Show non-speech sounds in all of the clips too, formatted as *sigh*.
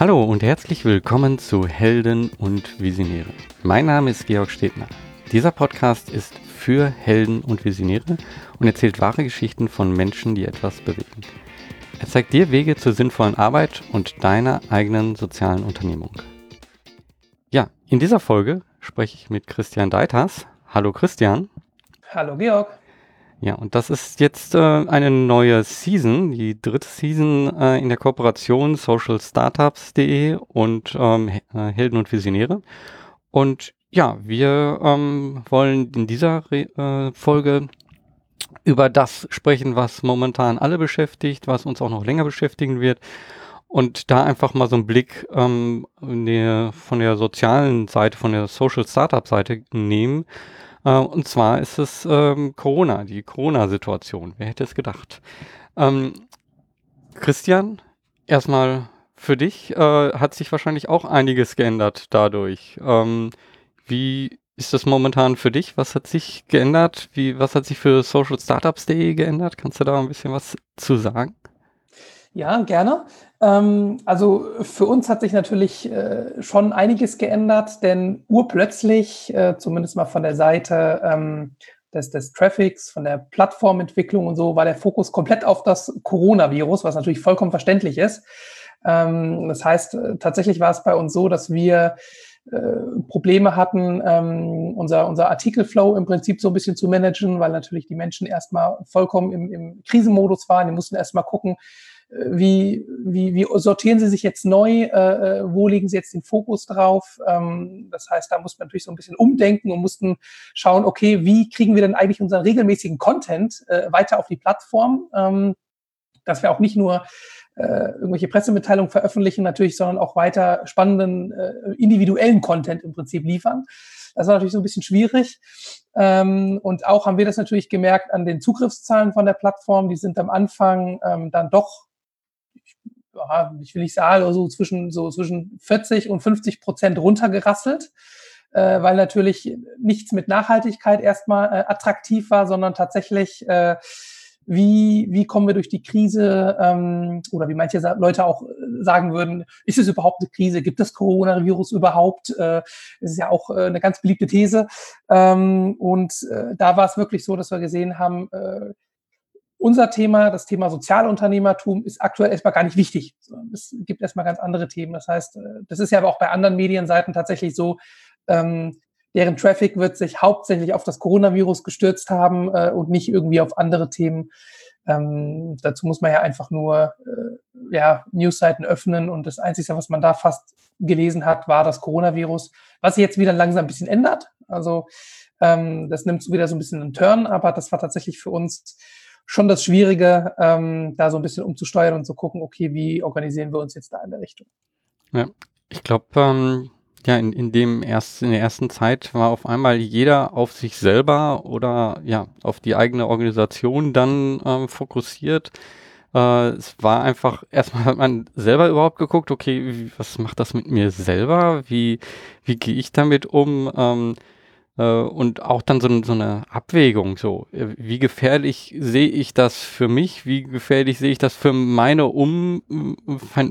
Hallo und herzlich willkommen zu Helden und Visionäre. Mein Name ist Georg Stebner. Dieser Podcast ist für Helden und Visionäre und erzählt wahre Geschichten von Menschen, die etwas bewegen. Er zeigt dir Wege zur sinnvollen Arbeit und deiner eigenen sozialen Unternehmung. Ja, in dieser Folge spreche ich mit Christian Deitas. Hallo Christian. Hallo Georg. Ja, und das ist jetzt äh, eine neue Season, die dritte Season äh, in der Kooperation socialstartups.de und ähm, äh, Helden und Visionäre. Und ja, wir ähm, wollen in dieser Re äh, Folge über das sprechen, was momentan alle beschäftigt, was uns auch noch länger beschäftigen wird. Und da einfach mal so einen Blick ähm, der, von der sozialen Seite, von der Social Startup Seite nehmen äh, und zwar ist es ähm, Corona, die Corona-Situation. Wer hätte es gedacht? Ähm, Christian, erstmal für dich äh, hat sich wahrscheinlich auch einiges geändert dadurch. Ähm, wie ist das momentan für dich? Was hat sich geändert? Wie, was hat sich für socialstartups.de geändert? Kannst du da ein bisschen was zu sagen? Ja, gerne. Ähm, also für uns hat sich natürlich äh, schon einiges geändert, denn urplötzlich, äh, zumindest mal von der Seite ähm, des, des Traffics, von der Plattformentwicklung und so, war der Fokus komplett auf das Coronavirus, was natürlich vollkommen verständlich ist. Ähm, das heißt, äh, tatsächlich war es bei uns so, dass wir äh, Probleme hatten, ähm, unser, unser Artikelflow im Prinzip so ein bisschen zu managen, weil natürlich die Menschen erstmal vollkommen im, im Krisenmodus waren. Die mussten erstmal gucken, wie, wie, wie sortieren Sie sich jetzt neu? Äh, äh, wo legen Sie jetzt den Fokus drauf? Ähm, das heißt, da muss man natürlich so ein bisschen umdenken und mussten schauen, okay, wie kriegen wir denn eigentlich unseren regelmäßigen Content äh, weiter auf die Plattform? Ähm, dass wir auch nicht nur äh, irgendwelche Pressemitteilungen veröffentlichen natürlich, sondern auch weiter spannenden äh, individuellen Content im Prinzip liefern. Das war natürlich so ein bisschen schwierig. Ähm, und auch haben wir das natürlich gemerkt an den Zugriffszahlen von der Plattform. Die sind am Anfang ähm, dann doch ich will nicht sagen, also zwischen, so zwischen 40 und 50 Prozent runtergerasselt, äh, weil natürlich nichts mit Nachhaltigkeit erstmal äh, attraktiv war, sondern tatsächlich, äh, wie, wie kommen wir durch die Krise ähm, oder wie manche Leute auch äh, sagen würden, ist es überhaupt eine Krise? Gibt es Coronavirus überhaupt? Äh, das ist ja auch äh, eine ganz beliebte These. Ähm, und äh, da war es wirklich so, dass wir gesehen haben, äh, unser Thema, das Thema Sozialunternehmertum, ist aktuell erstmal gar nicht wichtig. Es gibt erstmal ganz andere Themen. Das heißt, äh, das ist ja aber auch bei anderen Medienseiten tatsächlich so, ähm, deren Traffic wird sich hauptsächlich auf das Coronavirus gestürzt haben äh, und nicht irgendwie auf andere Themen. Ähm, dazu muss man ja einfach nur äh, ja, Newsseiten öffnen und das Einzige, was man da fast gelesen hat, war das Coronavirus, was sich jetzt wieder langsam ein bisschen ändert. Also ähm, das nimmt wieder so ein bisschen einen Turn, aber das war tatsächlich für uns schon das Schwierige, ähm, da so ein bisschen umzusteuern und zu gucken, okay, wie organisieren wir uns jetzt da in der Richtung. Ja, ich glaube, ähm, ja, in, in dem erst, in der ersten Zeit war auf einmal jeder auf sich selber oder ja, auf die eigene Organisation dann ähm, fokussiert. Äh, es war einfach, *laughs* erstmal hat man selber überhaupt geguckt, okay, wie, was macht das mit mir selber? Wie, wie gehe ich damit um? Ähm, äh, und auch dann so, so, eine Abwägung, so, äh, wie gefährlich sehe ich das für mich, wie gefährlich sehe ich das für meine um,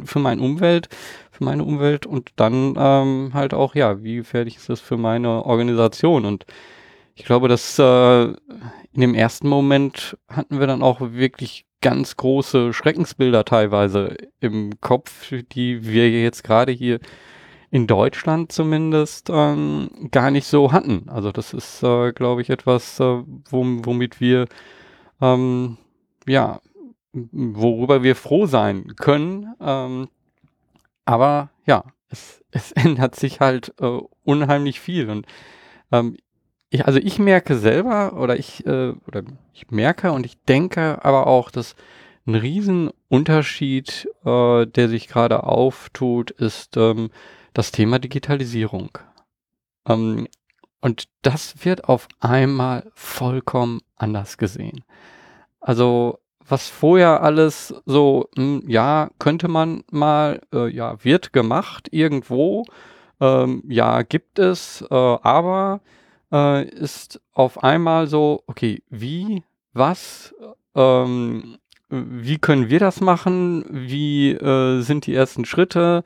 für meine Umwelt, für meine Umwelt? Und dann ähm, halt auch, ja, wie gefährlich ist das für meine Organisation? Und ich glaube, dass äh, in dem ersten Moment hatten wir dann auch wirklich ganz große Schreckensbilder teilweise im Kopf, die wir jetzt gerade hier in Deutschland zumindest ähm, gar nicht so hatten. Also das ist, äh, glaube ich, etwas, äh, womit wir, ähm, ja, worüber wir froh sein können. Ähm, aber ja, es, *laughs* es ändert sich halt äh, unheimlich viel. Und ähm, ich, also ich merke selber oder ich, äh, oder ich merke und ich denke aber auch, dass ein Riesenunterschied, äh, der sich gerade auftut, ist, ähm, das Thema Digitalisierung. Ähm, und das wird auf einmal vollkommen anders gesehen. Also was vorher alles so, mh, hm, ja, könnte man mal, äh, ja, wird gemacht irgendwo, ähm, ja, gibt es, äh, aber äh, ist auf einmal so, okay, wie, was, ähm, wie können wir das machen, wie äh, sind die ersten Schritte,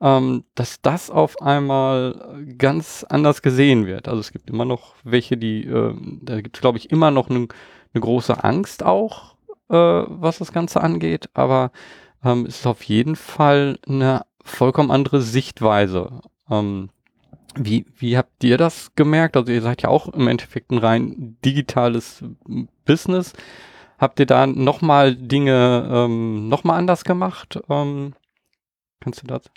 ähm, dass das auf einmal ganz anders gesehen wird. Also es gibt immer noch welche, die, äh, da gibt es, glaube ich, immer noch eine ne große Angst auch, äh, was das Ganze angeht, aber ähm, es ist auf jeden Fall eine vollkommen andere Sichtweise. Ähm, wie, wie habt ihr das gemerkt? Also ihr seid ja auch im Endeffekt ein rein digitales Business. Habt ihr da nochmal Dinge ähm, nochmal anders gemacht? Ähm, kannst du das?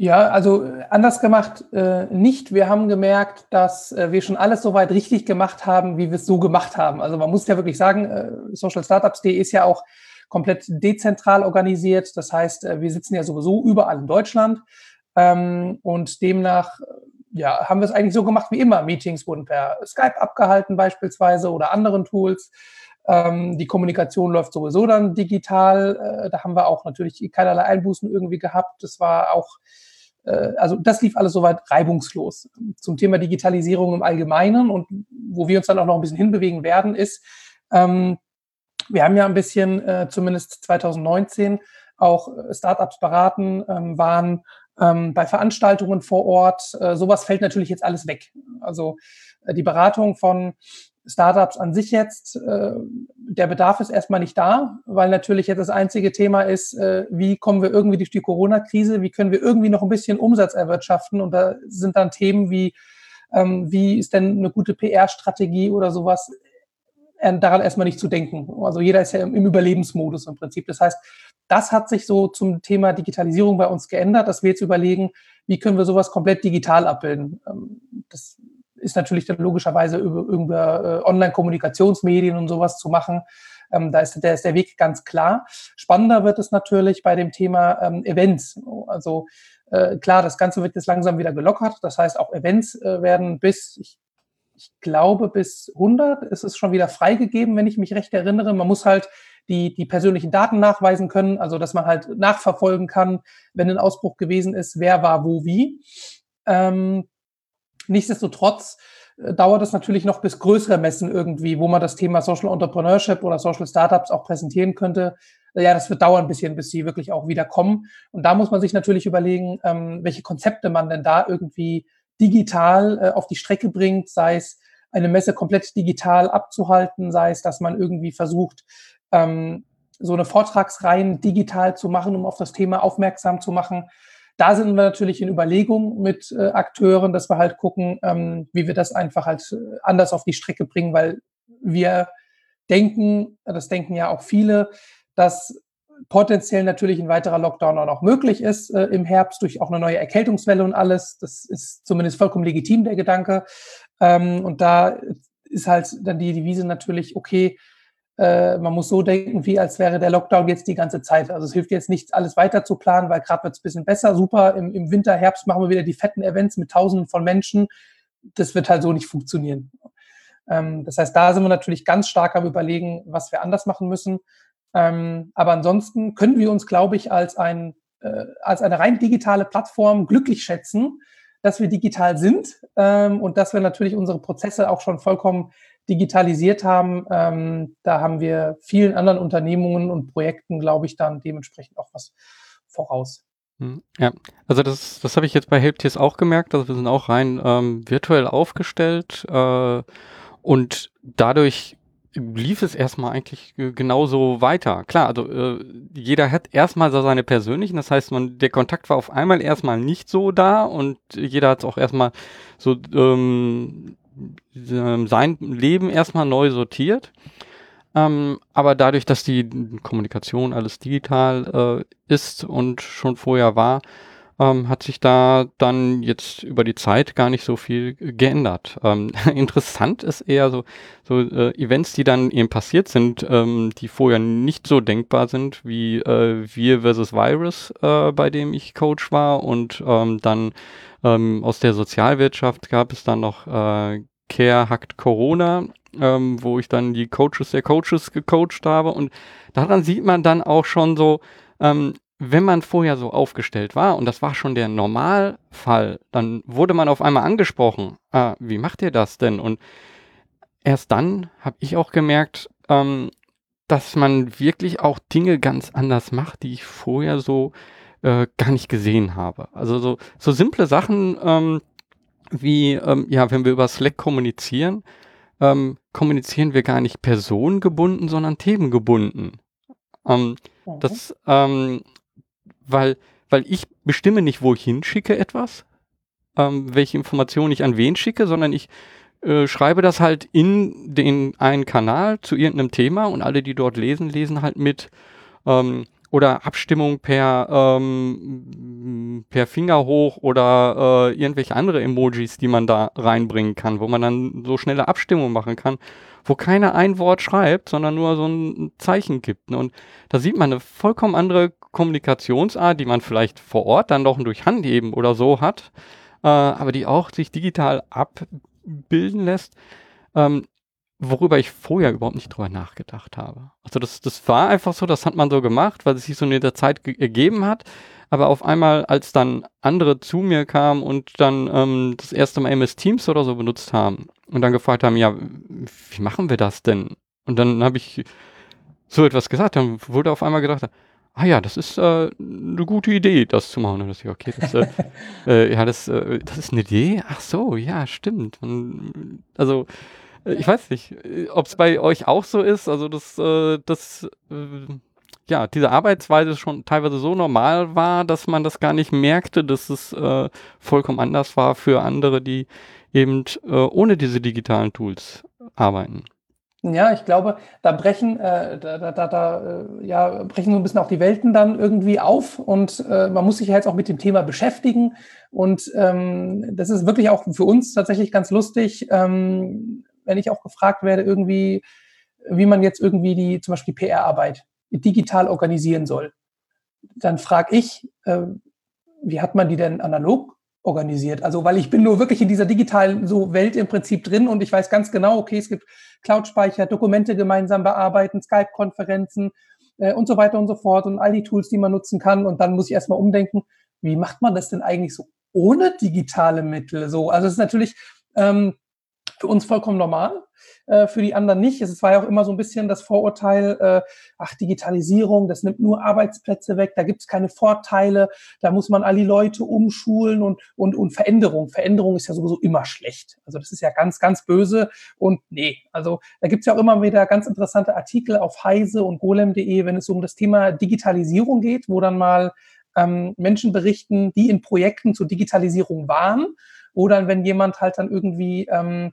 Ja, also äh, anders gemacht äh, nicht. Wir haben gemerkt, dass äh, wir schon alles soweit richtig gemacht haben, wie wir es so gemacht haben. Also man muss ja wirklich sagen, äh, socialstartups.de ist ja auch komplett dezentral organisiert. Das heißt, äh, wir sitzen ja sowieso überall in Deutschland. Ähm, und demnach ja, haben wir es eigentlich so gemacht wie immer. Meetings wurden per Skype abgehalten beispielsweise oder anderen Tools. Ähm, die Kommunikation läuft sowieso dann digital. Äh, da haben wir auch natürlich keinerlei Einbußen irgendwie gehabt. Das war auch, äh, also das lief alles soweit reibungslos. Zum Thema Digitalisierung im Allgemeinen und wo wir uns dann auch noch ein bisschen hinbewegen werden, ist, ähm, wir haben ja ein bisschen, äh, zumindest 2019, auch äh, Startups beraten, ähm, waren ähm, bei Veranstaltungen vor Ort. Äh, sowas fällt natürlich jetzt alles weg. Also äh, die Beratung von Startups an sich jetzt, äh, der Bedarf ist erstmal nicht da, weil natürlich jetzt das einzige Thema ist, äh, wie kommen wir irgendwie durch die Corona-Krise, wie können wir irgendwie noch ein bisschen Umsatz erwirtschaften und da sind dann Themen wie, ähm, wie ist denn eine gute PR-Strategie oder sowas äh, daran erstmal nicht zu denken. Also jeder ist ja im, Überlebensmodus im Prinzip. Das heißt, das hat sich so zum Thema Digitalisierung bei uns geändert, dass wir jetzt überlegen, wie können wir sowas komplett digital abbilden. Ähm, das ist natürlich dann logischerweise über, über äh, Online-Kommunikationsmedien und sowas zu machen. Ähm, da ist der, ist der Weg ganz klar. Spannender wird es natürlich bei dem Thema ähm, Events. Also äh, klar, das Ganze wird jetzt langsam wieder gelockert. Das heißt, auch Events äh, werden bis, ich ich glaube, bis 100 ist es schon wieder freigegeben, wenn ich mich recht erinnere. Man muss halt die, die persönlichen Daten nachweisen können, also dass man halt nachverfolgen kann, wenn ein Ausbruch gewesen ist, wer war wo wie. Ähm, nichtsdestotrotz äh, dauert es natürlich noch bis größere Messen irgendwie, wo man das Thema Social Entrepreneurship oder Social Startups auch präsentieren könnte. Ja, das wird dauern ein bisschen, bis sie wirklich auch wieder kommen. Und da muss man sich natürlich überlegen, ähm, welche Konzepte man denn da irgendwie digital äh, auf die Strecke bringt, sei es eine Messe komplett digital abzuhalten, sei es, dass man irgendwie versucht, ähm, so eine Vortragsreihen digital zu machen, um auf das Thema aufmerksam zu machen. Da sind wir natürlich in Überlegung mit äh, Akteuren, dass wir halt gucken, ähm, wie wir das einfach halt äh, anders auf die Strecke bringen, weil wir denken, das denken ja auch viele, dass potenziell natürlich ein weiterer Lockdown auch noch möglich ist äh, im Herbst durch auch eine neue Erkältungswelle und alles. Das ist zumindest vollkommen legitim, der Gedanke. Ähm, und da ist halt dann die Devise natürlich, okay, äh, man muss so denken, wie als wäre der Lockdown jetzt die ganze Zeit. Also es hilft jetzt nicht, alles weiter zu planen, weil gerade wird es ein bisschen besser. Super, im, im Winter, Herbst machen wir wieder die fetten Events mit Tausenden von Menschen. Das wird halt so nicht funktionieren. Ähm, das heißt, da sind wir natürlich ganz stark am Überlegen, was wir anders machen müssen. Ähm, aber ansonsten können wir uns, glaube ich, als, ein, äh, als eine rein digitale Plattform glücklich schätzen, dass wir digital sind ähm, und dass wir natürlich unsere Prozesse auch schon vollkommen digitalisiert haben. Ähm, da haben wir vielen anderen Unternehmungen und Projekten, glaube ich, dann dementsprechend auch was voraus. Hm, ja, also das, das habe ich jetzt bei Helptiers auch gemerkt. Also wir sind auch rein ähm, virtuell aufgestellt äh, und dadurch lief es erstmal eigentlich genauso weiter. Klar, also äh, jeder hat erstmal so seine persönlichen, das heißt, man, der Kontakt war auf einmal erstmal nicht so da und jeder hat auch erstmal so ähm, sein Leben erstmal neu sortiert. Ähm, aber dadurch, dass die Kommunikation alles digital äh, ist und schon vorher war, ähm, hat sich da dann jetzt über die Zeit gar nicht so viel geändert. Ähm, *laughs* interessant ist eher so, so äh, Events, die dann eben passiert sind, ähm, die vorher nicht so denkbar sind, wie äh, Wir versus Virus, äh, bei dem ich Coach war und ähm, dann ähm, aus der Sozialwirtschaft gab es dann noch äh, Care Hackt Corona, ähm, wo ich dann die Coaches der Coaches gecoacht habe und daran sieht man dann auch schon so, ähm, wenn man vorher so aufgestellt war, und das war schon der Normalfall, dann wurde man auf einmal angesprochen, ah, wie macht ihr das denn? Und erst dann habe ich auch gemerkt, ähm, dass man wirklich auch Dinge ganz anders macht, die ich vorher so äh, gar nicht gesehen habe. Also so, so simple Sachen ähm, wie, ähm, ja, wenn wir über Slack kommunizieren, ähm, kommunizieren wir gar nicht personengebunden, sondern themengebunden. Ähm, mhm. Das, ähm, weil, weil ich bestimme nicht, wo ich hinschicke etwas, ähm, welche Informationen ich an wen schicke, sondern ich äh, schreibe das halt in den einen Kanal zu irgendeinem Thema und alle, die dort lesen, lesen halt mit. Ähm, oder Abstimmung per, ähm, per Finger hoch oder äh, irgendwelche andere Emojis, die man da reinbringen kann, wo man dann so schnelle Abstimmung machen kann, wo keiner ein Wort schreibt, sondern nur so ein Zeichen gibt. Ne? Und da sieht man eine vollkommen andere Kommunikationsart, die man vielleicht vor Ort dann doch durch Handheben oder so hat, äh, aber die auch sich digital abbilden lässt. Ähm, worüber ich vorher überhaupt nicht drüber nachgedacht habe. Also das, das war einfach so, das hat man so gemacht, weil es sich so in der Zeit ergeben hat. Aber auf einmal, als dann andere zu mir kamen und dann ähm, das erste Mal MS Teams oder so benutzt haben und dann gefragt haben, ja, wie machen wir das denn? Und dann habe ich so etwas gesagt, dann wurde auf einmal gedacht, ah ja, das ist äh, eine gute Idee, das zu machen. Und das, okay, das, äh, *laughs* äh, ja, das, äh, das ist eine Idee? Ach so, ja, stimmt. Und, also ich weiß nicht, ob es bei euch auch so ist, also dass, äh, dass äh, ja, diese Arbeitsweise schon teilweise so normal war, dass man das gar nicht merkte, dass es äh, vollkommen anders war für andere, die eben äh, ohne diese digitalen Tools arbeiten. Ja, ich glaube, da brechen, äh, da, da, da, äh, ja, brechen so ein bisschen auch die Welten dann irgendwie auf und äh, man muss sich ja jetzt auch mit dem Thema beschäftigen. Und ähm, das ist wirklich auch für uns tatsächlich ganz lustig. Ähm, wenn ich auch gefragt werde, irgendwie, wie man jetzt irgendwie die, zum Beispiel PR-Arbeit digital organisieren soll, dann frage ich, äh, wie hat man die denn analog organisiert? Also, weil ich bin nur wirklich in dieser digitalen so Welt im Prinzip drin und ich weiß ganz genau, okay, es gibt Cloud-Speicher, Dokumente gemeinsam bearbeiten, Skype-Konferenzen äh, und so weiter und so fort und all die Tools, die man nutzen kann. Und dann muss ich erstmal umdenken, wie macht man das denn eigentlich so ohne digitale Mittel? So, also es ist natürlich ähm, für uns vollkommen normal, äh, für die anderen nicht. Es war ja auch immer so ein bisschen das Vorurteil, äh, ach, Digitalisierung, das nimmt nur Arbeitsplätze weg, da gibt es keine Vorteile, da muss man all die Leute umschulen und, und, und Veränderung. Veränderung ist ja sowieso immer schlecht. Also das ist ja ganz, ganz böse und nee, also da gibt es ja auch immer wieder ganz interessante Artikel auf heise und golem.de, wenn es um das Thema Digitalisierung geht, wo dann mal ähm, Menschen berichten, die in Projekten zur Digitalisierung waren oder wenn jemand halt dann irgendwie ähm,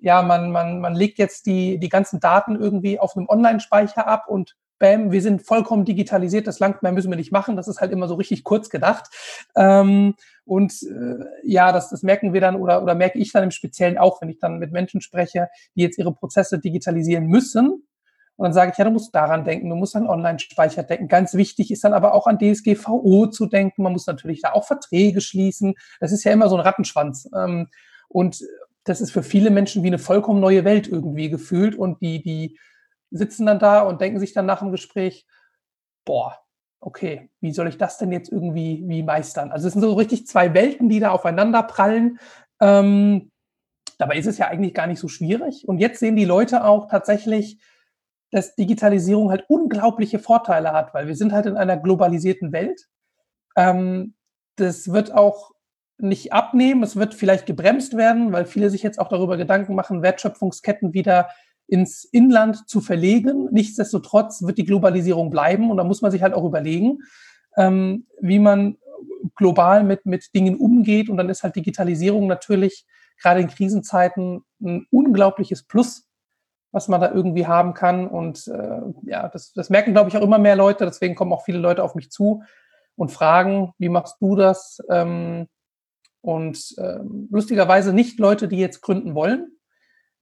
ja, man, man, man legt jetzt die, die ganzen Daten irgendwie auf einem Online-Speicher ab und bam, wir sind vollkommen digitalisiert, das langt mehr müssen wir nicht machen. Das ist halt immer so richtig kurz gedacht. Ähm, und äh, ja, das, das merken wir dann oder, oder merke ich dann im Speziellen auch, wenn ich dann mit Menschen spreche, die jetzt ihre Prozesse digitalisieren müssen. Und dann sage ich, ja, du musst daran denken, du musst an Online-Speicher denken. Ganz wichtig ist dann aber auch an DSGVO zu denken. Man muss natürlich da auch Verträge schließen. Das ist ja immer so ein Rattenschwanz. Ähm, und das ist für viele Menschen wie eine vollkommen neue Welt irgendwie gefühlt und die, die sitzen dann da und denken sich dann nach dem Gespräch, boah, okay, wie soll ich das denn jetzt irgendwie wie meistern? Also es sind so richtig zwei Welten, die da aufeinander prallen. Ähm, dabei ist es ja eigentlich gar nicht so schwierig. Und jetzt sehen die Leute auch tatsächlich, dass Digitalisierung halt unglaubliche Vorteile hat, weil wir sind halt in einer globalisierten Welt. Ähm, das wird auch nicht abnehmen. Es wird vielleicht gebremst werden, weil viele sich jetzt auch darüber Gedanken machen, Wertschöpfungsketten wieder ins Inland zu verlegen. Nichtsdestotrotz wird die Globalisierung bleiben und da muss man sich halt auch überlegen, ähm, wie man global mit, mit Dingen umgeht. Und dann ist halt Digitalisierung natürlich gerade in Krisenzeiten ein unglaubliches Plus, was man da irgendwie haben kann. Und äh, ja, das, das merken, glaube ich, auch immer mehr Leute. Deswegen kommen auch viele Leute auf mich zu und fragen, wie machst du das? Ähm, und ähm, lustigerweise nicht Leute, die jetzt gründen wollen.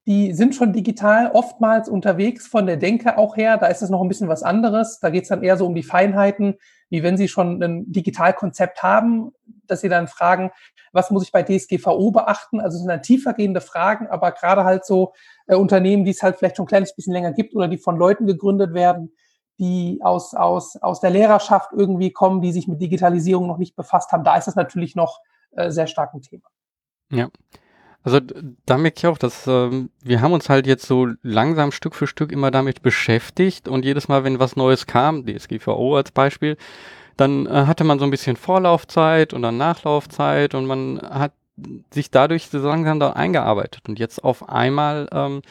Die sind schon digital oftmals unterwegs von der Denke auch her. Da ist es noch ein bisschen was anderes. Da geht es dann eher so um die Feinheiten, wie wenn sie schon ein Digitalkonzept haben, dass sie dann fragen, was muss ich bei DSGVO beachten? Also es sind dann tiefergehende Fragen, aber gerade halt so äh, Unternehmen, die es halt vielleicht schon ein kleines bisschen länger gibt oder die von Leuten gegründet werden, die aus, aus, aus der Lehrerschaft irgendwie kommen, die sich mit Digitalisierung noch nicht befasst haben. Da ist es natürlich noch äh, sehr starken Thema. Ja. Also da merke ich auch, dass ähm, wir haben uns halt jetzt so langsam Stück für Stück immer damit beschäftigt und jedes Mal, wenn was Neues kam, DSGVO als Beispiel, dann äh, hatte man so ein bisschen Vorlaufzeit und dann Nachlaufzeit und man hat sich dadurch so langsam da eingearbeitet. Und jetzt auf einmal ähm,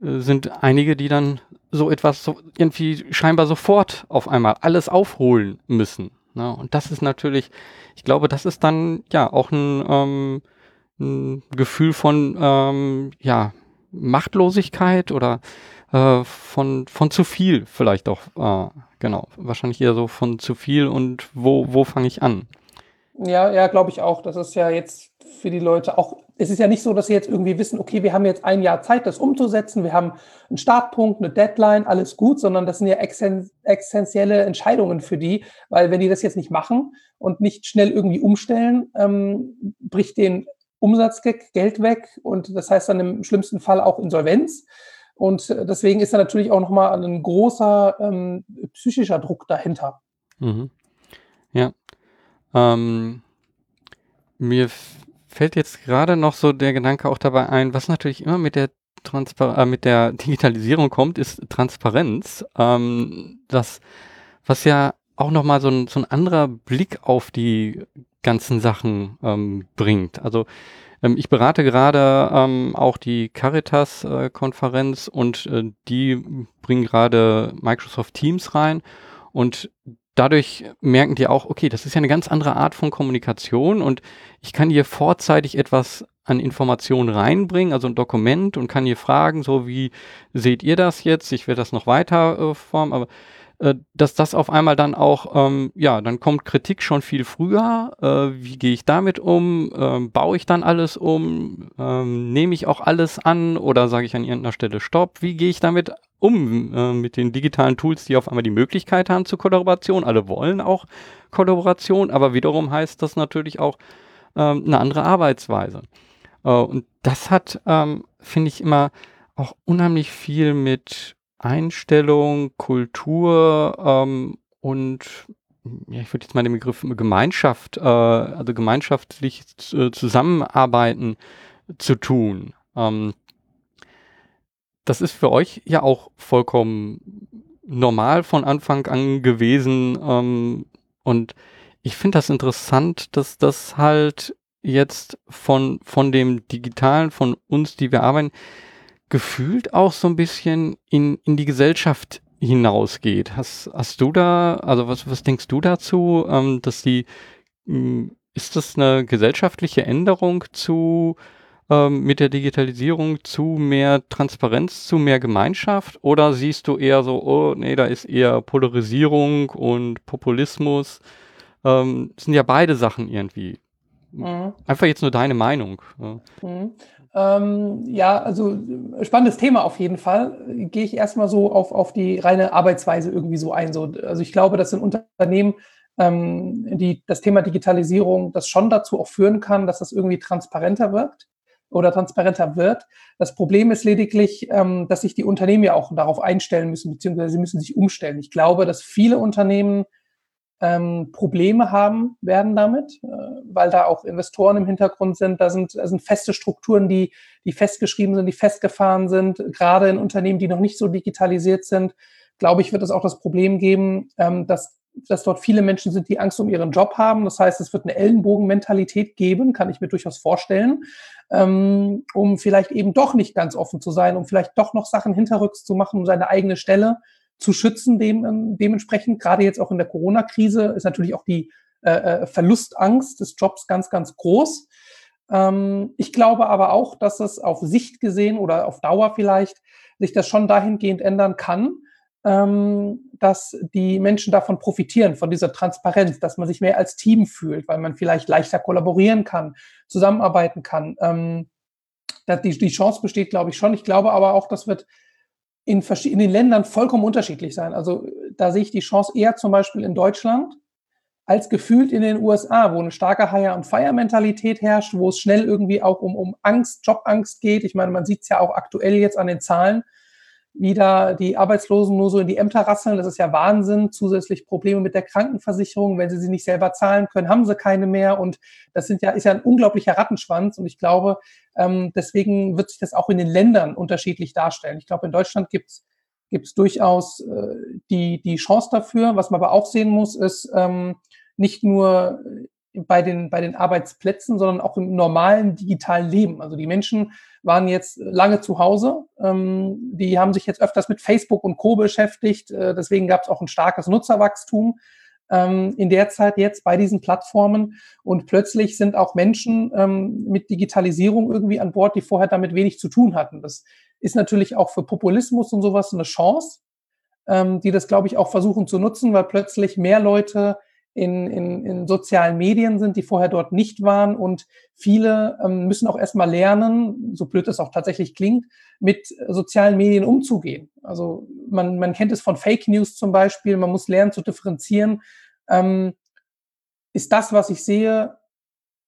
äh, sind einige, die dann so etwas so irgendwie scheinbar sofort auf einmal alles aufholen müssen. Ne? Und das ist natürlich, ich glaube, das ist dann ja auch ein, ähm, ein Gefühl von ähm, ja, Machtlosigkeit oder äh, von, von zu viel vielleicht auch. Äh, genau, wahrscheinlich eher so von zu viel und wo, wo fange ich an? Ja, ja, glaube ich auch. Das ist ja jetzt für die Leute auch, es ist ja nicht so, dass sie jetzt irgendwie wissen, okay, wir haben jetzt ein Jahr Zeit, das umzusetzen, wir haben einen Startpunkt, eine Deadline, alles gut, sondern das sind ja essentielle Entscheidungen für die, weil wenn die das jetzt nicht machen und nicht schnell irgendwie umstellen, ähm, bricht den Umsatz Geld weg und das heißt dann im schlimmsten Fall auch Insolvenz. Und deswegen ist da natürlich auch nochmal ein großer ähm, psychischer Druck dahinter. Mhm. Ja, ähm, mir fällt jetzt gerade noch so der Gedanke auch dabei ein, was natürlich immer mit der Transpar äh, mit der Digitalisierung kommt, ist Transparenz. Ähm, das, was ja auch nochmal so ein, so ein anderer Blick auf die ganzen Sachen ähm, bringt. Also ähm, ich berate gerade ähm, auch die Caritas-Konferenz äh, und äh, die bringen gerade Microsoft Teams rein. Und dadurch merken die auch, okay, das ist ja eine ganz andere Art von Kommunikation und ich kann hier vorzeitig etwas an Informationen reinbringen, also ein Dokument und kann hier fragen, so wie seht ihr das jetzt? Ich werde das noch weiter äh, formen, aber äh, dass das auf einmal dann auch, ähm, ja, dann kommt Kritik schon viel früher. Äh, wie gehe ich damit um? Ähm, baue ich dann alles um? Ähm, nehme ich auch alles an oder sage ich an irgendeiner Stelle Stopp? Wie gehe ich damit um äh, mit den digitalen Tools, die auf einmal die Möglichkeit haben zur Kollaboration? Alle wollen auch Kollaboration, aber wiederum heißt das natürlich auch ähm, eine andere Arbeitsweise. Äh, und das hat, ähm, finde ich, immer auch unheimlich viel mit Einstellung, Kultur ähm, und ja, ich würde jetzt mal den Begriff Gemeinschaft, äh, also gemeinschaftlich äh, zusammenarbeiten zu tun. Ähm, das ist für euch ja auch vollkommen normal von Anfang an gewesen. Ähm, und ich finde das interessant, dass das halt jetzt von, von dem Digitalen, von uns, die wir arbeiten, gefühlt auch so ein bisschen in, in die Gesellschaft hinausgeht. Hast, hast du da, also was, was denkst du dazu, ähm, dass die, hm, ist das eine gesellschaftliche Änderung zu ähm, mit der Digitalisierung zu mehr Transparenz, zu mehr Gemeinschaft? Oder siehst du eher so, oh nee, da ist eher Polarisierung und Populismus? Ähm, sind ja beide Sachen irgendwie. Mhm. Einfach jetzt nur deine Meinung. Mhm. Ähm, ja, also spannendes Thema auf jeden Fall. Gehe ich erstmal so auf, auf die reine Arbeitsweise irgendwie so ein. So, also ich glaube, dass in Unternehmen ähm, die, das Thema Digitalisierung das schon dazu auch führen kann, dass das irgendwie transparenter wirkt oder transparenter wird. Das Problem ist lediglich, ähm, dass sich die Unternehmen ja auch darauf einstellen müssen, beziehungsweise sie müssen sich umstellen. Ich glaube, dass viele Unternehmen ähm, Probleme haben werden damit, äh, weil da auch Investoren im Hintergrund sind. Da sind, da sind feste Strukturen, die, die festgeschrieben sind, die festgefahren sind. Gerade in Unternehmen, die noch nicht so digitalisiert sind, glaube ich, wird es auch das Problem geben, ähm, dass dass dort viele Menschen sind, die Angst um ihren Job haben. Das heißt, es wird eine Ellenbogenmentalität geben, kann ich mir durchaus vorstellen, ähm, um vielleicht eben doch nicht ganz offen zu sein, um vielleicht doch noch Sachen hinterrücks zu machen, um seine eigene Stelle zu schützen. Dem, ähm, dementsprechend, gerade jetzt auch in der Corona-Krise, ist natürlich auch die äh, äh, Verlustangst des Jobs ganz, ganz groß. Ähm, ich glaube aber auch, dass es auf Sicht gesehen oder auf Dauer vielleicht sich das schon dahingehend ändern kann, ähm, dass die Menschen davon profitieren, von dieser Transparenz, dass man sich mehr als Team fühlt, weil man vielleicht leichter kollaborieren kann, zusammenarbeiten kann. Ähm, die, die Chance besteht, glaube ich, schon. Ich glaube aber auch, das wird in, in den Ländern vollkommen unterschiedlich sein. Also da sehe ich die Chance eher zum Beispiel in Deutschland als gefühlt in den USA, wo eine starke Hire-and-Fire-Mentalität herrscht, wo es schnell irgendwie auch um, um Angst, Jobangst geht. Ich meine, man sieht es ja auch aktuell jetzt an den Zahlen wieder die Arbeitslosen nur so in die Ämter rasseln. Das ist ja Wahnsinn. Zusätzlich Probleme mit der Krankenversicherung. Wenn sie sie nicht selber zahlen können, haben sie keine mehr. Und das sind ja, ist ja ein unglaublicher Rattenschwanz. Und ich glaube, ähm, deswegen wird sich das auch in den Ländern unterschiedlich darstellen. Ich glaube, in Deutschland gibt es gibt es durchaus äh, die, die Chance dafür. Was man aber auch sehen muss, ist ähm, nicht nur bei den, bei den Arbeitsplätzen, sondern auch im normalen digitalen Leben. Also die Menschen waren jetzt lange zu Hause. Ähm, die haben sich jetzt öfters mit Facebook und Co. beschäftigt. Äh, deswegen gab es auch ein starkes Nutzerwachstum ähm, in der Zeit jetzt bei diesen Plattformen. Und plötzlich sind auch Menschen ähm, mit Digitalisierung irgendwie an Bord, die vorher damit wenig zu tun hatten. Das ist natürlich auch für Populismus und sowas eine Chance, ähm, die das, glaube ich, auch versuchen zu nutzen, weil plötzlich mehr Leute in, in, in sozialen Medien sind, die vorher dort nicht waren. Und viele ähm, müssen auch erstmal lernen, so blöd es auch tatsächlich klingt, mit sozialen Medien umzugehen. Also man, man kennt es von Fake News zum Beispiel, man muss lernen zu differenzieren. Ähm, ist das, was ich sehe,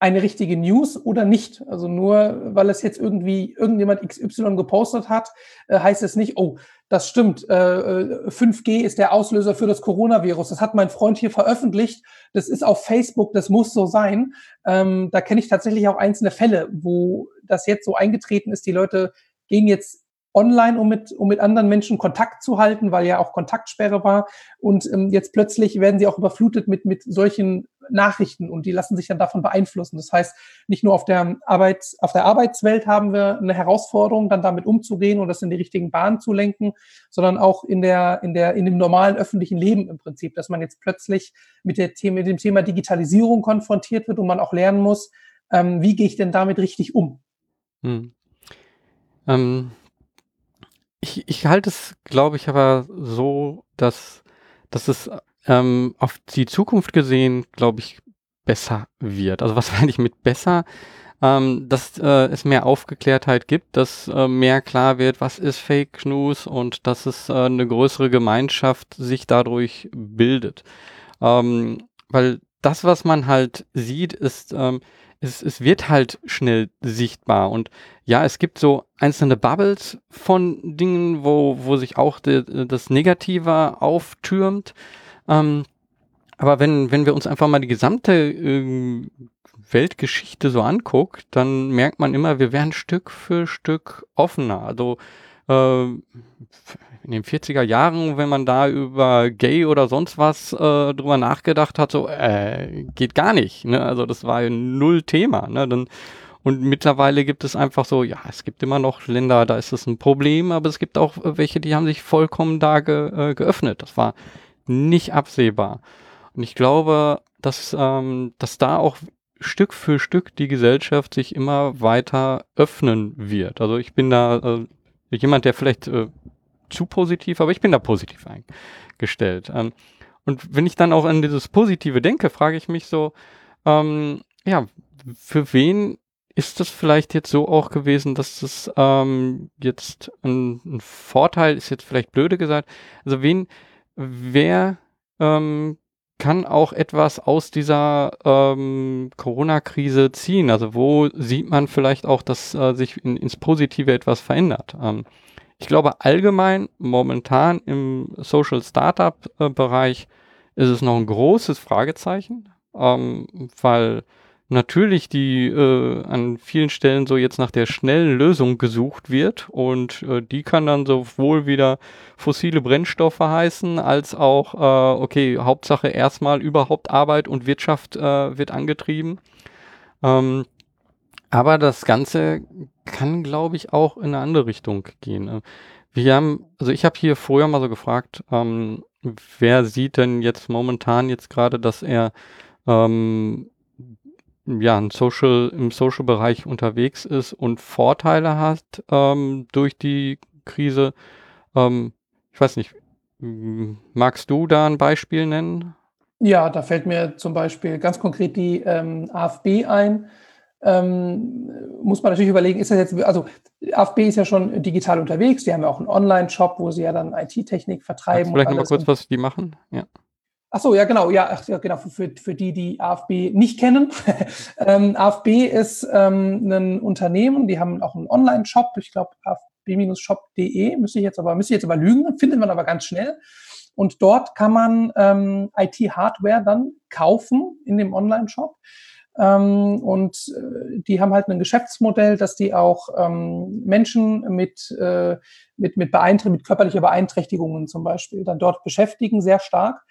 eine richtige News oder nicht. Also nur weil es jetzt irgendwie irgendjemand XY gepostet hat, äh, heißt es nicht, oh, das stimmt, äh, 5G äh, ist der Auslöser für das Coronavirus. Das hat mein Freund hier veröffentlicht. Das ist auf Facebook, das muss so sein. Ähm, da kenne ich tatsächlich auch einzelne Fälle, wo das jetzt so eingetreten ist. Die Leute gehen jetzt online, um mit, um mit anderen Menschen Kontakt zu halten, weil ja auch Kontaktsperre war. Und ähm, jetzt plötzlich werden sie auch überflutet mit, mit solchen Nachrichten und die lassen sich dann davon beeinflussen. Das heißt, nicht nur auf der Arbeits, auf der Arbeitswelt haben wir eine Herausforderung, dann damit umzugehen und das in die richtigen Bahnen zu lenken, sondern auch in der, in der, in dem normalen öffentlichen Leben im Prinzip, dass man jetzt plötzlich mit, der Thema, mit dem Thema Digitalisierung konfrontiert wird und man auch lernen muss, ähm, wie gehe ich denn damit richtig um? Hm. Ähm ich, ich halte es, glaube ich, aber so, dass, dass es ähm, auf die Zukunft gesehen, glaube ich, besser wird. Also was *laughs* meine ich mit besser? Ähm, dass äh, es mehr Aufgeklärtheit gibt, dass äh, mehr klar wird, was ist Fake News und dass es äh, eine größere Gemeinschaft sich dadurch bildet. Ähm, weil das, was man halt sieht, ist, ähm, es, es wird halt schnell sichtbar. Und ja, es gibt so einzelne Bubbles von Dingen, wo, wo sich auch de, das Negative auftürmt. Ähm, aber wenn, wenn wir uns einfach mal die gesamte äh, Weltgeschichte so anguckt, dann merkt man immer, wir werden Stück für Stück offener. Also äh, in den 40er Jahren, wenn man da über Gay oder sonst was äh, drüber nachgedacht hat, so äh, geht gar nicht. Ne? Also das war null Thema. Ne? Dann, und mittlerweile gibt es einfach so, ja, es gibt immer noch Länder, da ist es ein Problem, aber es gibt auch welche, die haben sich vollkommen da ge, äh, geöffnet. Das war nicht absehbar. Und ich glaube, dass, ähm, dass da auch Stück für Stück die Gesellschaft sich immer weiter öffnen wird. Also ich bin da äh, jemand, der vielleicht äh, zu positiv, aber ich bin da positiv eingestellt. Ähm, und wenn ich dann auch an dieses Positive denke, frage ich mich so, ähm, ja, für wen ist das vielleicht jetzt so auch gewesen, dass das ähm, jetzt ein, ein, Vorteil ist, jetzt vielleicht blöde gesagt, also wen, wer ähm, kann auch etwas aus dieser ähm, Corona-Krise ziehen? Also wo sieht man vielleicht auch, dass äh, sich in, ins Positive etwas verändert? Ähm, ich glaube allgemein momentan im Social Startup äh, ist es noch ein großes Fragezeichen, ähm, weil natürlich die äh, an vielen Stellen so jetzt nach der schnellen Lösung gesucht wird und äh, die kann dann sowohl wieder fossile Brennstoffe heißen, als auch, äh, okay, Hauptsache erstmal überhaupt Arbeit und Wirtschaft äh, wird angetrieben. Ähm, aber das Ganze kann, glaube ich, auch in eine andere Richtung gehen. Ne? Wir haben, also ich habe hier vorher mal so gefragt, ähm, wer sieht denn jetzt momentan jetzt gerade, dass er ähm, ja ein Social, im Social-Bereich unterwegs ist und Vorteile hat ähm, durch die Krise. Ähm, ich weiß nicht, magst du da ein Beispiel nennen? Ja, da fällt mir zum Beispiel ganz konkret die ähm, AfB ein ähm, muss man natürlich überlegen, ist das jetzt, also AFB ist ja schon digital unterwegs, die haben ja auch einen Online-Shop, wo sie ja dann IT-Technik vertreiben. Vielleicht nochmal kurz, was die machen? Ja. Ach so, ja genau, ja, ach, ja genau, für, für die, die AFB nicht kennen. *laughs* ähm, AFB ist ähm, ein Unternehmen, die haben auch einen Online-Shop, ich glaube afb-shop.de, müsste ich jetzt aber, müsste ich jetzt aber lügen, *laughs* findet man aber ganz schnell. Und dort kann man ähm, IT-Hardware dann kaufen in dem Online-Shop Ähm, und äh, die haben halt ein Geschäftsmodell, dass die auch ähm, Menschen mit, äh, mit, mit, Beeinträchtigungen, mit körperlicher Beeinträchtigungen zum Beispiel dann dort beschäftigen, sehr stark.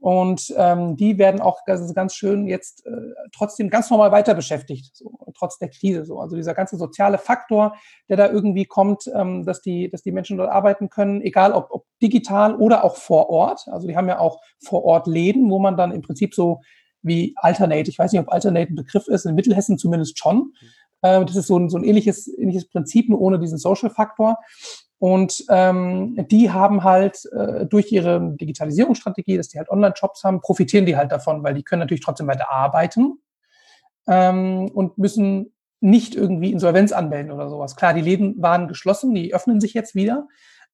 Und ähm, die werden auch ganz, ganz schön jetzt äh, trotzdem ganz normal weiter beschäftigt, so, trotz der Krise. So. Also dieser ganze soziale Faktor, der da irgendwie kommt, ähm, dass, die, dass die Menschen dort arbeiten können, egal ob, ob digital oder auch vor Ort. Also die haben ja auch vor Ort Läden, wo man dann im Prinzip so wie Alternate, ich weiß nicht, ob Alternate ein Begriff ist, in Mittelhessen zumindest schon. Äh, das ist so ein, so ein ähnliches, ähnliches Prinzip, nur ohne diesen Social-Faktor. Und ähm, die haben halt äh, durch ihre Digitalisierungsstrategie, dass die halt Online-Shops haben, profitieren die halt davon, weil die können natürlich trotzdem weiter arbeiten ähm, und müssen nicht irgendwie Insolvenz anmelden oder sowas. Klar, die Läden waren geschlossen, die öffnen sich jetzt wieder,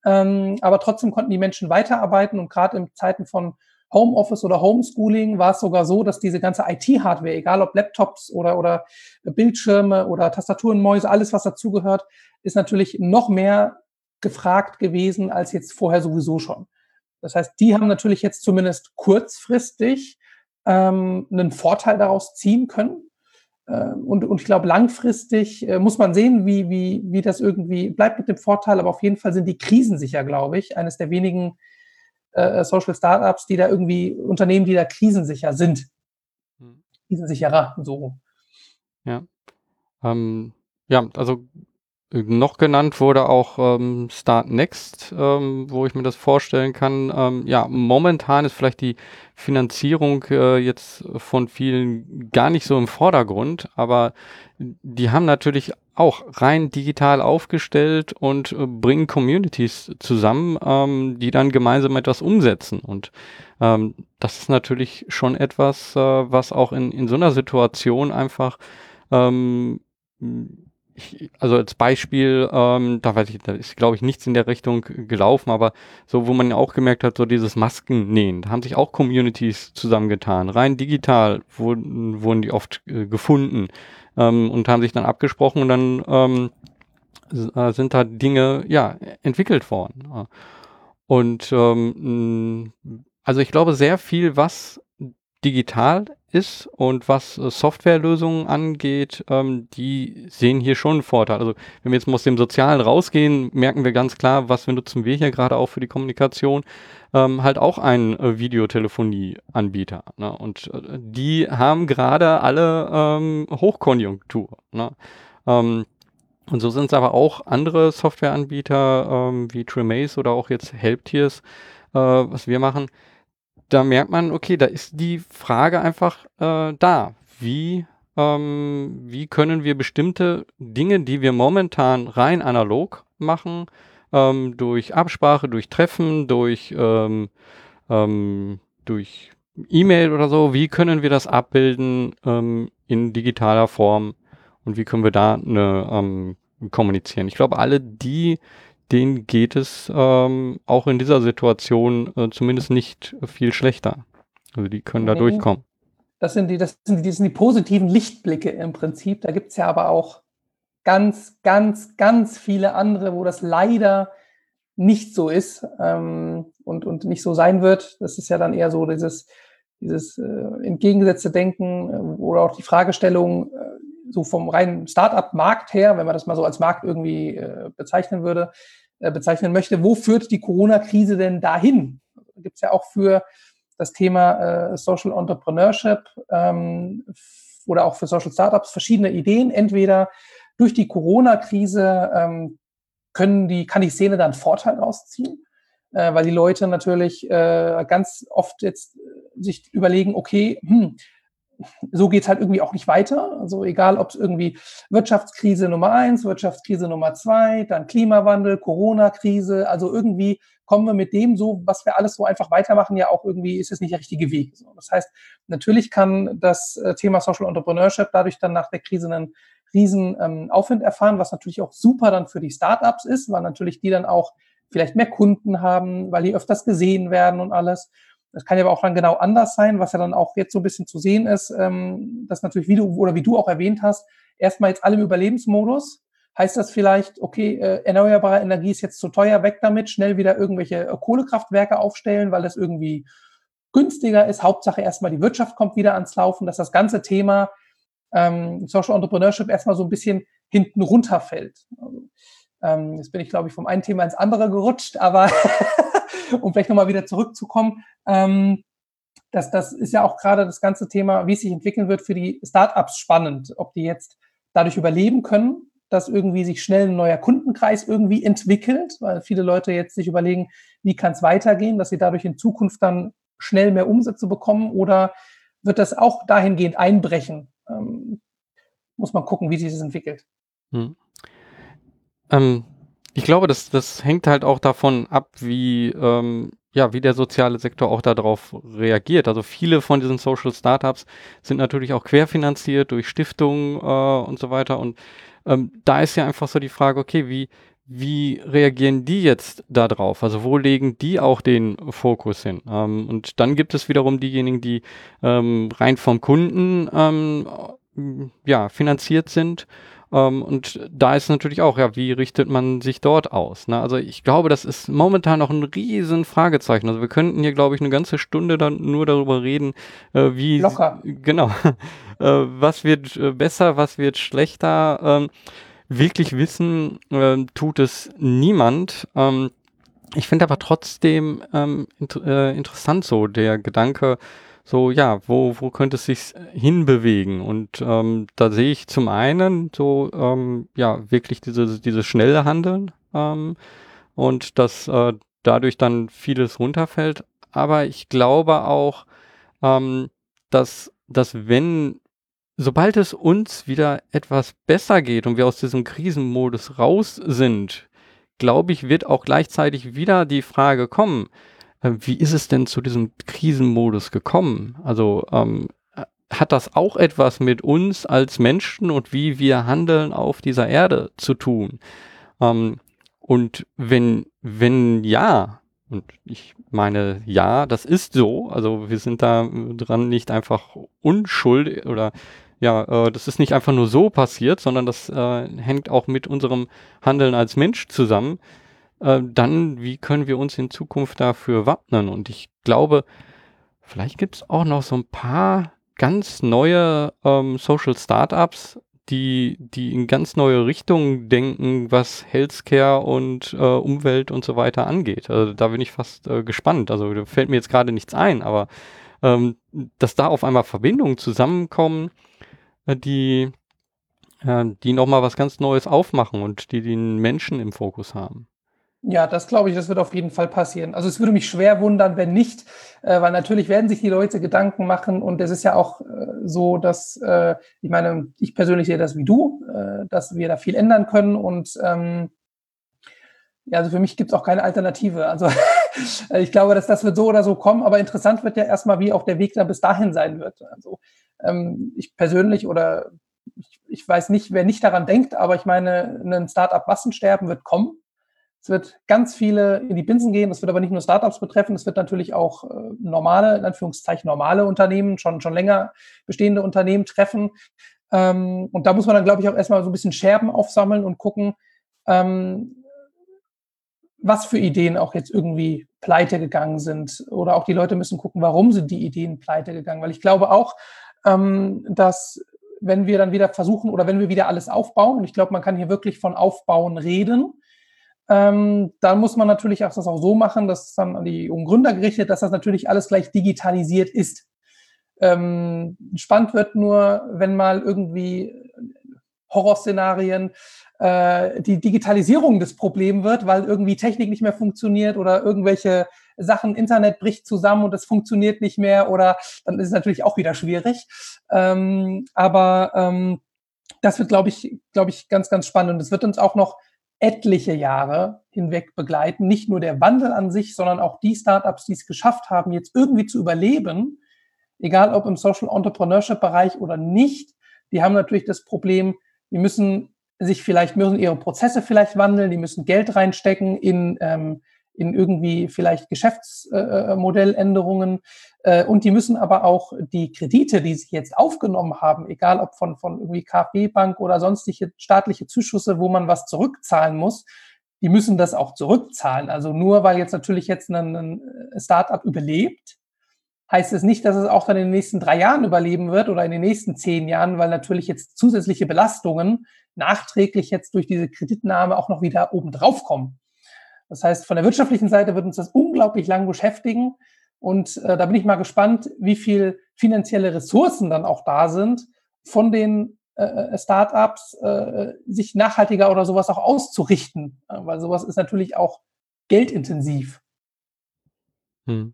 ähm, aber trotzdem konnten die Menschen weiterarbeiten und gerade in Zeiten von Homeoffice oder Homeschooling war es sogar so, dass diese ganze IT-Hardware, egal ob Laptops oder, oder Bildschirme oder Tastaturen, Mäuse, alles was dazugehört, ist natürlich noch mehr gefragt gewesen als jetzt vorher sowieso schon. Das heißt, die haben natürlich jetzt zumindest kurzfristig ähm, einen Vorteil daraus ziehen können. Ähm, und, und ich glaube, langfristig äh, muss man sehen, wie, wie, wie das irgendwie bleibt mit dem Vorteil. Aber auf jeden Fall sind die krisensicher, glaube ich, eines der wenigen äh, Social Startups, die da irgendwie Unternehmen, die da krisensicher sind. Hm. Krisensicherer, so. Ja. Ähm, ja, also noch genannt wurde auch ähm, Start Next, ähm, wo ich mir das vorstellen kann. Ähm, ja, momentan ist vielleicht die Finanzierung äh, jetzt von vielen gar nicht so im Vordergrund, aber die haben natürlich auch rein digital aufgestellt und äh, bringen Communities zusammen, ähm, die dann gemeinsam etwas umsetzen. Und ähm, das ist natürlich schon etwas, äh, was auch in, in so einer Situation einfach ähm, ich, also als Beispiel, ähm, da weiß ich, da ist, glaube ich, nichts in der Richtung gelaufen, aber so, wo man ja auch gemerkt hat, so dieses Maskennähen, da haben sich auch Communities zusammengetan. Rein digital wurden, wurden die oft äh, gefunden ähm, und haben sich dann abgesprochen und dann ähm, äh, sind da Dinge, ja, entwickelt worden. Und ähm, also ich glaube, sehr viel, was digital ist und was äh, Softwarelösungen angeht, ähm, die sehen hier schon einen Vorteil. Also wenn wir jetzt mal aus dem Sozialen rausgehen, merken wir ganz klar, was wir nutzen wir hier gerade auch für die Kommunikation, ähm, halt auch einen äh, Videotelefonie-Anbieter. Ne? Und äh, die haben gerade alle ähm, Hochkonjunktur. Ne? Ähm, und so sind es aber auch andere Softwareanbieter ähm, wie Tremaze oder auch jetzt Helptiers, äh, was wir machen, da merkt man, okay, da ist die Frage einfach äh, da. Wie, ähm, wie können wir bestimmte Dinge, die wir momentan rein analog machen, ähm, durch Absprache, durch Treffen, durch, ähm, ähm durch E-Mail oder so, wie können wir das abbilden ähm, in digitaler Form und wie können wir da eine, ähm, kommunizieren? Ich glaube, alle die, denen geht es ähm, auch in dieser Situation äh, zumindest nicht viel schlechter. Also die können da durchkommen. Das sind die, das sind die, das sind die positiven Lichtblicke im Prinzip. Da gibt es ja aber auch ganz, ganz, ganz viele andere, wo das leider nicht so ist ähm, und, und nicht so sein wird. Das ist ja dann eher so dieses, dieses äh, entgegengesetzte Denken äh, oder auch die Fragestellung, äh, so vom reinen Start-up-Markt her, wenn man das mal so als Markt irgendwie äh, bezeichnen würde, bezeichnen möchte, wo führt die Corona-Krise denn dahin? Gibt es ja auch für das Thema äh, Social Entrepreneurship ähm, oder auch für Social Startups verschiedene Ideen. Entweder durch die Corona-Krise ähm, können die, kann die Szene dann Vorteil rausziehen, äh, weil die Leute natürlich äh, ganz oft jetzt sich überlegen, okay, hm, so geht es halt irgendwie auch nicht weiter. Also egal, ob es irgendwie Wirtschaftskrise Nummer eins, Wirtschaftskrise Nummer zwei, dann Klimawandel, Corona-Krise. Also irgendwie kommen wir mit dem so, was wir alles so einfach weitermachen, ja auch irgendwie ist es nicht der richtige Weg. Das heißt, natürlich kann das äh, Thema Social Entrepreneurship dadurch dann nach der Krise einen riesen ähm, Aufwind erfahren, was natürlich auch super dann für die Startups ist, weil natürlich die dann auch vielleicht mehr Kunden haben, weil die öfters gesehen werden und alles. Das kann ja aber auch dann genau anders sein, was ja dann auch jetzt so ein bisschen zu sehen ist, ähm, dass natürlich, wie du oder wie du auch erwähnt hast, erstmal jetzt alle im Überlebensmodus. Heißt das vielleicht, okay, äh, erneuerbare Energie ist jetzt zu teuer, weg damit, schnell wieder irgendwelche äh, Kohlekraftwerke aufstellen, weil das irgendwie günstiger ist. Hauptsache erstmal die Wirtschaft kommt wieder ans Laufen, dass das ganze Thema ähm, Social Entrepreneurship erstmal so ein bisschen hinten runterfällt. Also, ähm, jetzt bin ich, glaube ich, vom einen Thema ins andere gerutscht, aber *laughs* um vielleicht nochmal wieder zurückzukommen, ähm, das, das ist ja auch gerade das ganze Thema, wie es sich entwickeln wird für die Startups spannend, ob die jetzt dadurch überleben können, dass irgendwie sich schnell ein neuer Kundenkreis irgendwie entwickelt, weil viele Leute jetzt sich überlegen, wie kann es weitergehen, dass sie dadurch in Zukunft dann schnell mehr Umsätze bekommen oder wird das auch dahingehend einbrechen? Ähm, muss man gucken, wie sich das entwickelt. Hm. Ähm, ich glaube, das, das hängt halt auch davon ab, wie, ähm, ja, wie der soziale Sektor auch darauf reagiert. Also viele von diesen Social Startups sind natürlich auch querfinanziert durch Stiftungen äh, und so weiter. Und ähm, da ist ja einfach so die Frage, okay, wie, wie reagieren die jetzt da drauf? Also wo legen die auch den Fokus hin? Ähm, und dann gibt es wiederum diejenigen, die ähm, rein vom Kunden ähm, ja, finanziert sind. Ähm, und da ist natürlich auch, ja, wie richtet man sich dort aus? Ne? Also ich glaube, das ist momentan noch ein riesen Fragezeichen. Also wir könnten hier, glaube ich, eine ganze Stunde dann nur darüber reden, äh, wie... Locker. Genau. *laughs* äh, was wird äh, besser, was wird schlechter? Ähm, wirklich wissen äh, tut es niemand. Ähm, ich finde aber trotzdem ähm, int äh, interessant so der Gedanke, so ja, wo, wo könnte es sich hinbewegen? Und ähm, da sehe ich zum einen so ähm, ja wirklich diese, dieses schnelle Handeln ähm, und dass äh, dadurch dann vieles runterfällt. Aber ich glaube auch, ähm, dass, dass wenn sobald es uns wieder etwas besser geht und wir aus diesem Krisenmodus raus sind, glaube ich, wird auch gleichzeitig wieder die Frage kommen, äh, wie ist es denn zu diesem Krisenmodus gekommen? Also ähm, hat das auch etwas mit uns als Menschen und wie wir handeln auf dieser Erde zu tun? Ähm, und wenn, wenn ja, und ich meine, ja, das ist so. Also wir sind da dran nicht einfach unschuld oder ja, äh, das ist nicht einfach nur so passiert, sondern das äh, hängt auch mit unserem Handeln als Mensch zusammen. Äh, dann, wie können wir uns in Zukunft dafür wappnen? Und ich glaube, vielleicht gibt es auch noch so ein paar ganz neue ähm, Social Startups, die, die in ganz neue Richtungen denken, was Healthcare und äh, Umwelt und so weiter angeht. Also da bin ich fast äh, gespannt. Also da fällt mir jetzt gerade nichts ein, aber ähm, dass da auf einmal Verbindungen zusammenkommen, äh, die, äh, die nochmal was ganz Neues aufmachen und die den Menschen im Fokus haben. Ja, das glaube ich, das wird auf jeden Fall passieren. Also es würde mich schwer wundern, wenn nicht, äh, weil natürlich werden sich die Leute Gedanken machen und es ist ja auch äh, so, dass, äh, ich meine, ich persönlich sehe das wie du, äh, dass wir da viel ändern können und ähm, ja, also für mich gibt es auch keine Alternative. Also *laughs* ich glaube, dass das wird so oder so kommen, aber interessant wird ja erstmal, wie auch der Weg dann bis dahin sein wird. Also ähm, ich persönlich oder ich, ich weiß nicht, wer nicht daran denkt, aber ich meine, ein Startup-Massensterben wird kommen. Es wird ganz viele in die Binsen gehen. Das wird aber nicht nur Startups betreffen. Es wird natürlich auch äh, normale, in Anführungszeichen normale Unternehmen, schon, schon länger bestehende Unternehmen treffen. Ähm, und da muss man dann, glaube ich, auch erstmal so ein bisschen Scherben aufsammeln und gucken, ähm, was für Ideen auch jetzt irgendwie pleite gegangen sind. Oder auch die Leute müssen gucken, warum sind die Ideen pleite gegangen. Weil ich glaube auch, ähm, dass wenn wir dann wieder versuchen oder wenn wir wieder alles aufbauen, und ich glaube, man kann hier wirklich von Aufbauen reden, ähm, dann muss man natürlich auch das auch so machen, dass dann an die Gründer gerichtet, dass das natürlich alles gleich digitalisiert ist. Ähm, spannend wird nur, wenn mal irgendwie Horrorszenarien äh, die Digitalisierung des Problems wird, weil irgendwie Technik nicht mehr funktioniert oder irgendwelche Sachen, Internet bricht zusammen und es funktioniert nicht mehr oder dann ist es natürlich auch wieder schwierig. Ähm, aber ähm, das wird, glaube ich, glaube ich, ganz, ganz spannend. Und es wird uns auch noch etliche Jahre hinweg begleiten. Nicht nur der Wandel an sich, sondern auch die Startups, die es geschafft haben, jetzt irgendwie zu überleben, egal ob im Social Entrepreneurship Bereich oder nicht, die haben natürlich das Problem, die müssen sich vielleicht, müssen ihre Prozesse vielleicht wandeln, die müssen Geld reinstecken in, ähm, in irgendwie vielleicht Geschäftsmodelländerungen äh, äh, und die müssen aber auch die Kredite, die sie jetzt aufgenommen haben, egal ob von, von irgendwie KfW-Bank oder sonstige staatliche Zuschüsse, wo man was zurückzahlen muss, die müssen das auch zurückzahlen. Also nur weil jetzt natürlich jetzt ein, ein Startup überlebt, heißt es nicht, dass es auch dann in den nächsten drei Jahren überleben wird oder in den nächsten zehn Jahren, weil natürlich jetzt zusätzliche Belastungen nachträglich jetzt durch diese Kreditnahme auch noch wieder oben drauf kommen. Das heißt, von der wirtschaftlichen Seite wird uns das unglaublich lang beschäftigen. Und äh, da bin ich mal gespannt, wie viel finanzielle Ressourcen dann auch da sind, von den äh, äh Startups äh, sich nachhaltiger oder sowas auch auszurichten. Weil sowas ist natürlich auch geldintensiv. Hm.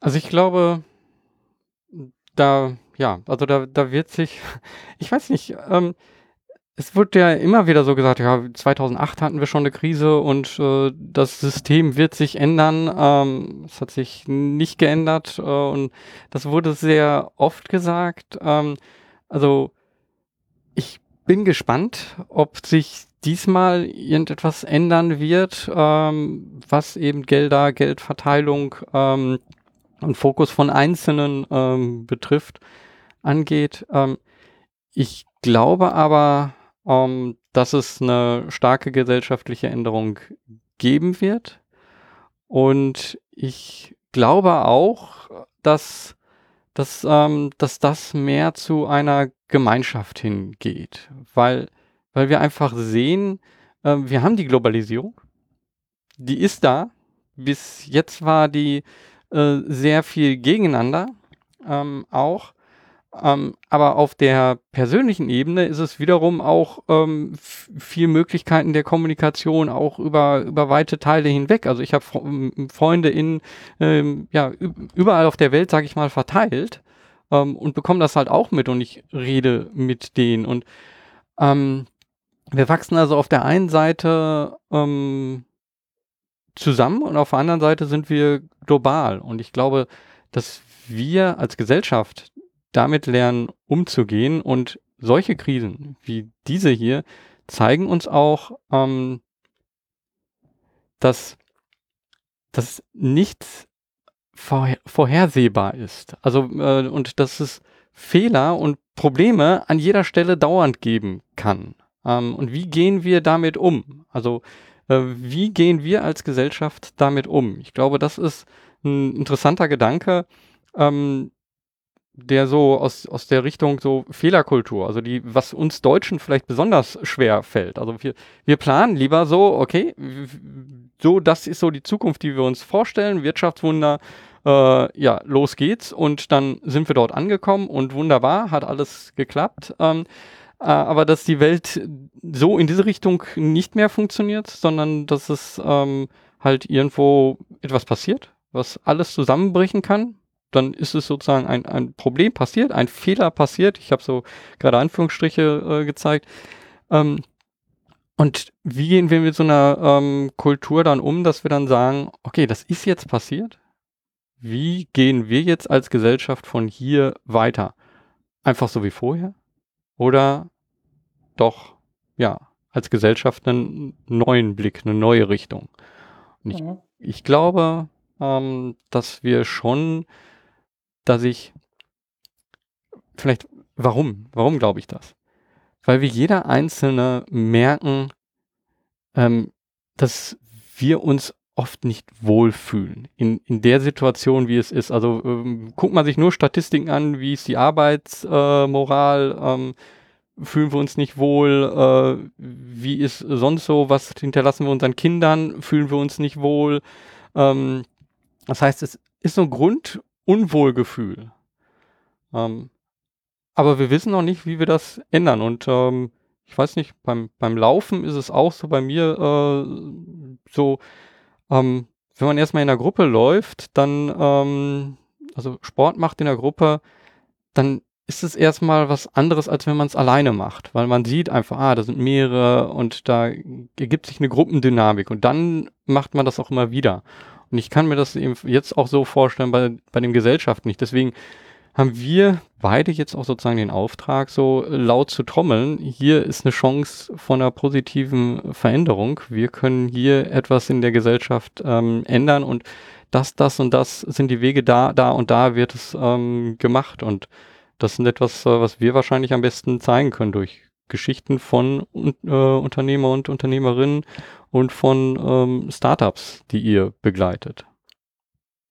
Also ich glaube, da, ja, also da, da wird sich, *laughs* ich weiß nicht, ähm, es wird ja immer wieder so gesagt, ja, 2008 hatten wir schon eine Krise und äh, das System wird sich ändern. Ähm, es hat sich nicht geändert äh, und das wurde sehr oft gesagt. Ähm, also ich bin gespannt, ob sich diesmal irgendetwas ändern wird, ähm, was eben Gelder, Geldverteilung ähm, und Fokus von Einzelnen ähm, betrifft, angeht. Ähm, ich glaube aber, ähm, dass es eine starke gesellschaftliche Änderung geben wird. Und ich glaube auch, dass, dass, ähm, dass das mehr zu einer Gemeinschaft hingeht, weil, weil wir einfach sehen, äh, wir haben die Globalisierung, die ist da. Bis jetzt war die äh, sehr viel gegeneinander ähm, auch. Ähm, aber auf der persönlichen Ebene ist es wiederum auch ähm, viel Möglichkeiten der Kommunikation auch über, über weite Teile hinweg. Also ich habe Freunde in ähm, ja überall auf der Welt, sage ich mal, verteilt ähm, und bekomme das halt auch mit und ich rede mit denen und ähm, wir wachsen also auf der einen Seite ähm, zusammen und auf der anderen Seite sind wir global. Und ich glaube, dass wir als Gesellschaft damit lernen, umzugehen und solche Krisen wie diese hier zeigen uns auch, ähm, dass, dass nichts vorher, vorhersehbar ist. Also äh, und dass es Fehler und Probleme an jeder Stelle dauernd geben kann. Ähm, und wie gehen wir damit um? Also äh, wie gehen wir als Gesellschaft damit um? Ich glaube, das ist ein interessanter Gedanke, ähm, der so aus, aus der Richtung so Fehlerkultur, also die, was uns Deutschen vielleicht besonders schwer fällt. Also wir, wir planen lieber so, okay, so, das ist so die Zukunft, die wir uns vorstellen, Wirtschaftswunder, äh, ja, los geht's und dann sind wir dort angekommen und wunderbar, hat alles geklappt. Ähm, äh, aber dass die Welt so in diese Richtung nicht mehr funktioniert, sondern dass es ähm, halt irgendwo etwas passiert, was alles zusammenbrechen kann. Dann ist es sozusagen ein, ein Problem passiert, ein Fehler passiert. Ich habe so gerade Anführungsstriche äh, gezeigt. Ähm, und wie gehen wir mit so einer ähm, Kultur dann um, dass wir dann sagen, okay, das ist jetzt passiert. Wie gehen wir jetzt als Gesellschaft von hier weiter? Einfach so wie vorher? Oder doch, ja, als Gesellschaft einen neuen Blick, eine neue Richtung. Und ich, mhm. ich glaube, ähm, dass wir schon, dass ich, vielleicht, warum? Warum glaube ich das? Weil wir jeder Einzelne merken, ähm, dass wir uns oft nicht wohlfühlen in, in der Situation, wie es ist. Also ähm, guckt man sich nur Statistiken an, wie ist die Arbeitsmoral, äh, ähm, fühlen wir uns nicht wohl, äh, wie ist sonst so, was hinterlassen wir unseren Kindern, fühlen wir uns nicht wohl. Ähm, das heißt, es ist so ein Grundunwohlgefühl. Ähm, aber wir wissen noch nicht, wie wir das ändern. Und ähm, ich weiß nicht, beim, beim Laufen ist es auch so bei mir äh, so, ähm, wenn man erstmal in der Gruppe läuft, dann, ähm, also Sport macht in der Gruppe, dann ist es erstmal was anderes, als wenn man es alleine macht, weil man sieht einfach, ah, da sind mehrere und da ergibt sich eine Gruppendynamik und dann macht man das auch immer wieder. Und ich kann mir das eben jetzt auch so vorstellen bei, bei den Gesellschaften nicht. Deswegen haben wir beide jetzt auch sozusagen den Auftrag, so laut zu trommeln. Hier ist eine Chance von einer positiven Veränderung. Wir können hier etwas in der Gesellschaft ähm, ändern und das, das und das sind die Wege da, da und da wird es ähm, gemacht und das sind etwas, äh, was wir wahrscheinlich am besten zeigen können durch Geschichten von äh, Unternehmer und Unternehmerinnen und von ähm, Startups, die ihr begleitet.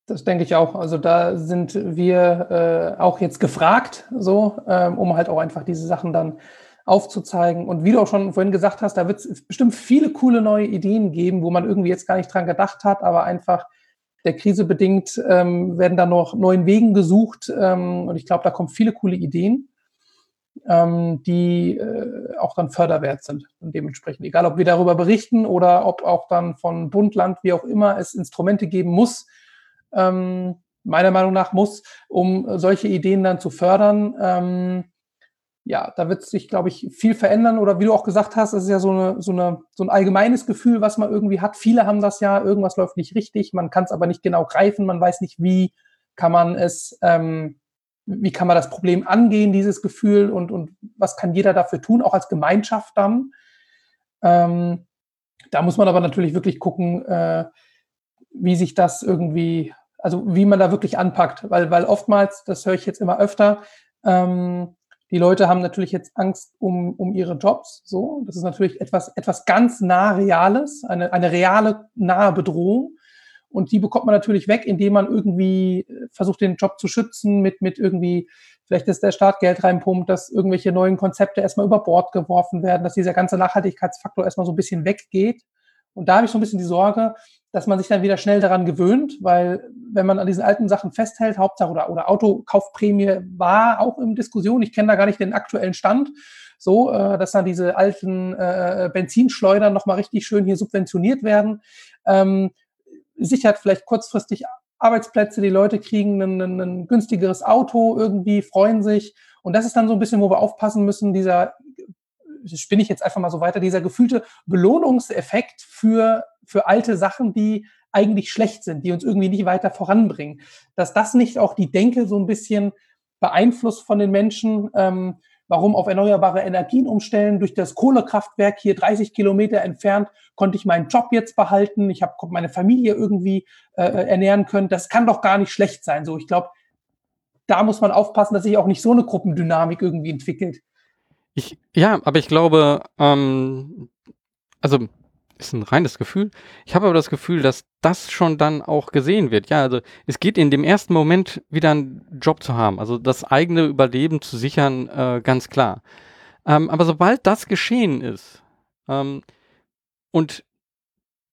Das denke ich auch. Also da sind wir äh, auch jetzt gefragt, so, ähm, um halt auch einfach diese Sachen dann aufzuzeigen. Und wie du auch schon vorhin gesagt hast, da wird es bestimmt viele coole neue Ideen geben, wo man irgendwie jetzt gar nicht dran gedacht hat, aber einfach der Krise bedingt ähm, werden da noch neuen Wegen gesucht. Ähm, und ich glaube, da kommen viele coole Ideen, ähm, die äh, auch dann förderwert sind. Und dementsprechend, egal ob wir darüber berichten oder ob auch dann von Bund, Land, wie auch immer es Instrumente geben muss, ähm, meiner Meinung nach muss, um solche Ideen dann zu fördern. Ähm, ja, da wird sich, glaube ich, viel verändern. Oder wie du auch gesagt hast, es ist ja so, eine, so, eine, so ein allgemeines Gefühl, was man irgendwie hat. Viele haben das ja, irgendwas läuft nicht richtig, man kann es aber nicht genau greifen, man weiß nicht, wie kann man es, ähm, wie kann man das Problem angehen, dieses Gefühl und, und was kann jeder dafür tun, auch als Gemeinschaft dann. Ähm, da muss man aber natürlich wirklich gucken, äh, wie sich das irgendwie also wie man da wirklich anpackt, weil, weil oftmals, das höre ich jetzt immer öfter, ähm, die Leute haben natürlich jetzt Angst um, um ihre Jobs. So, das ist natürlich etwas, etwas ganz nah Reales, eine, eine reale nahe Bedrohung. Und die bekommt man natürlich weg, indem man irgendwie äh, versucht, den Job zu schützen, mit, mit irgendwie, vielleicht ist der Staat Geld reinpumpt, dass irgendwelche neuen Konzepte erstmal über Bord geworfen werden, dass dieser ganze Nachhaltigkeitsfaktor erstmal so ein bisschen weggeht. Und da habe ich so ein bisschen die Sorge, dass man sich dann wieder schnell daran gewöhnt, weil wenn man an diesen alten Sachen festhält, Hauptsache oder, oder Autokaufprämie war auch in Diskussion, ich kenne da gar nicht den aktuellen Stand, so, äh, dass dann diese alten äh, Benzinschleudern nochmal richtig schön hier subventioniert werden. Ähm, sichert vielleicht kurzfristig Arbeitsplätze, die Leute kriegen ein, ein, ein günstigeres Auto irgendwie, freuen sich. Und das ist dann so ein bisschen, wo wir aufpassen müssen, dieser spinne ich jetzt einfach mal so weiter, dieser gefühlte Belohnungseffekt für, für alte Sachen, die eigentlich schlecht sind, die uns irgendwie nicht weiter voranbringen. Dass das nicht auch die Denke so ein bisschen beeinflusst von den Menschen, ähm, warum auf erneuerbare Energien umstellen. Durch das Kohlekraftwerk hier 30 Kilometer entfernt konnte ich meinen Job jetzt behalten. Ich habe meine Familie irgendwie äh, ernähren können. Das kann doch gar nicht schlecht sein. So, ich glaube, da muss man aufpassen, dass sich auch nicht so eine Gruppendynamik irgendwie entwickelt. Ich, ja, aber ich glaube, ähm, also ist ein reines Gefühl. Ich habe aber das Gefühl, dass das schon dann auch gesehen wird. Ja, also es geht in dem ersten Moment wieder einen Job zu haben, also das eigene Überleben zu sichern, äh, ganz klar. Ähm, aber sobald das geschehen ist ähm, und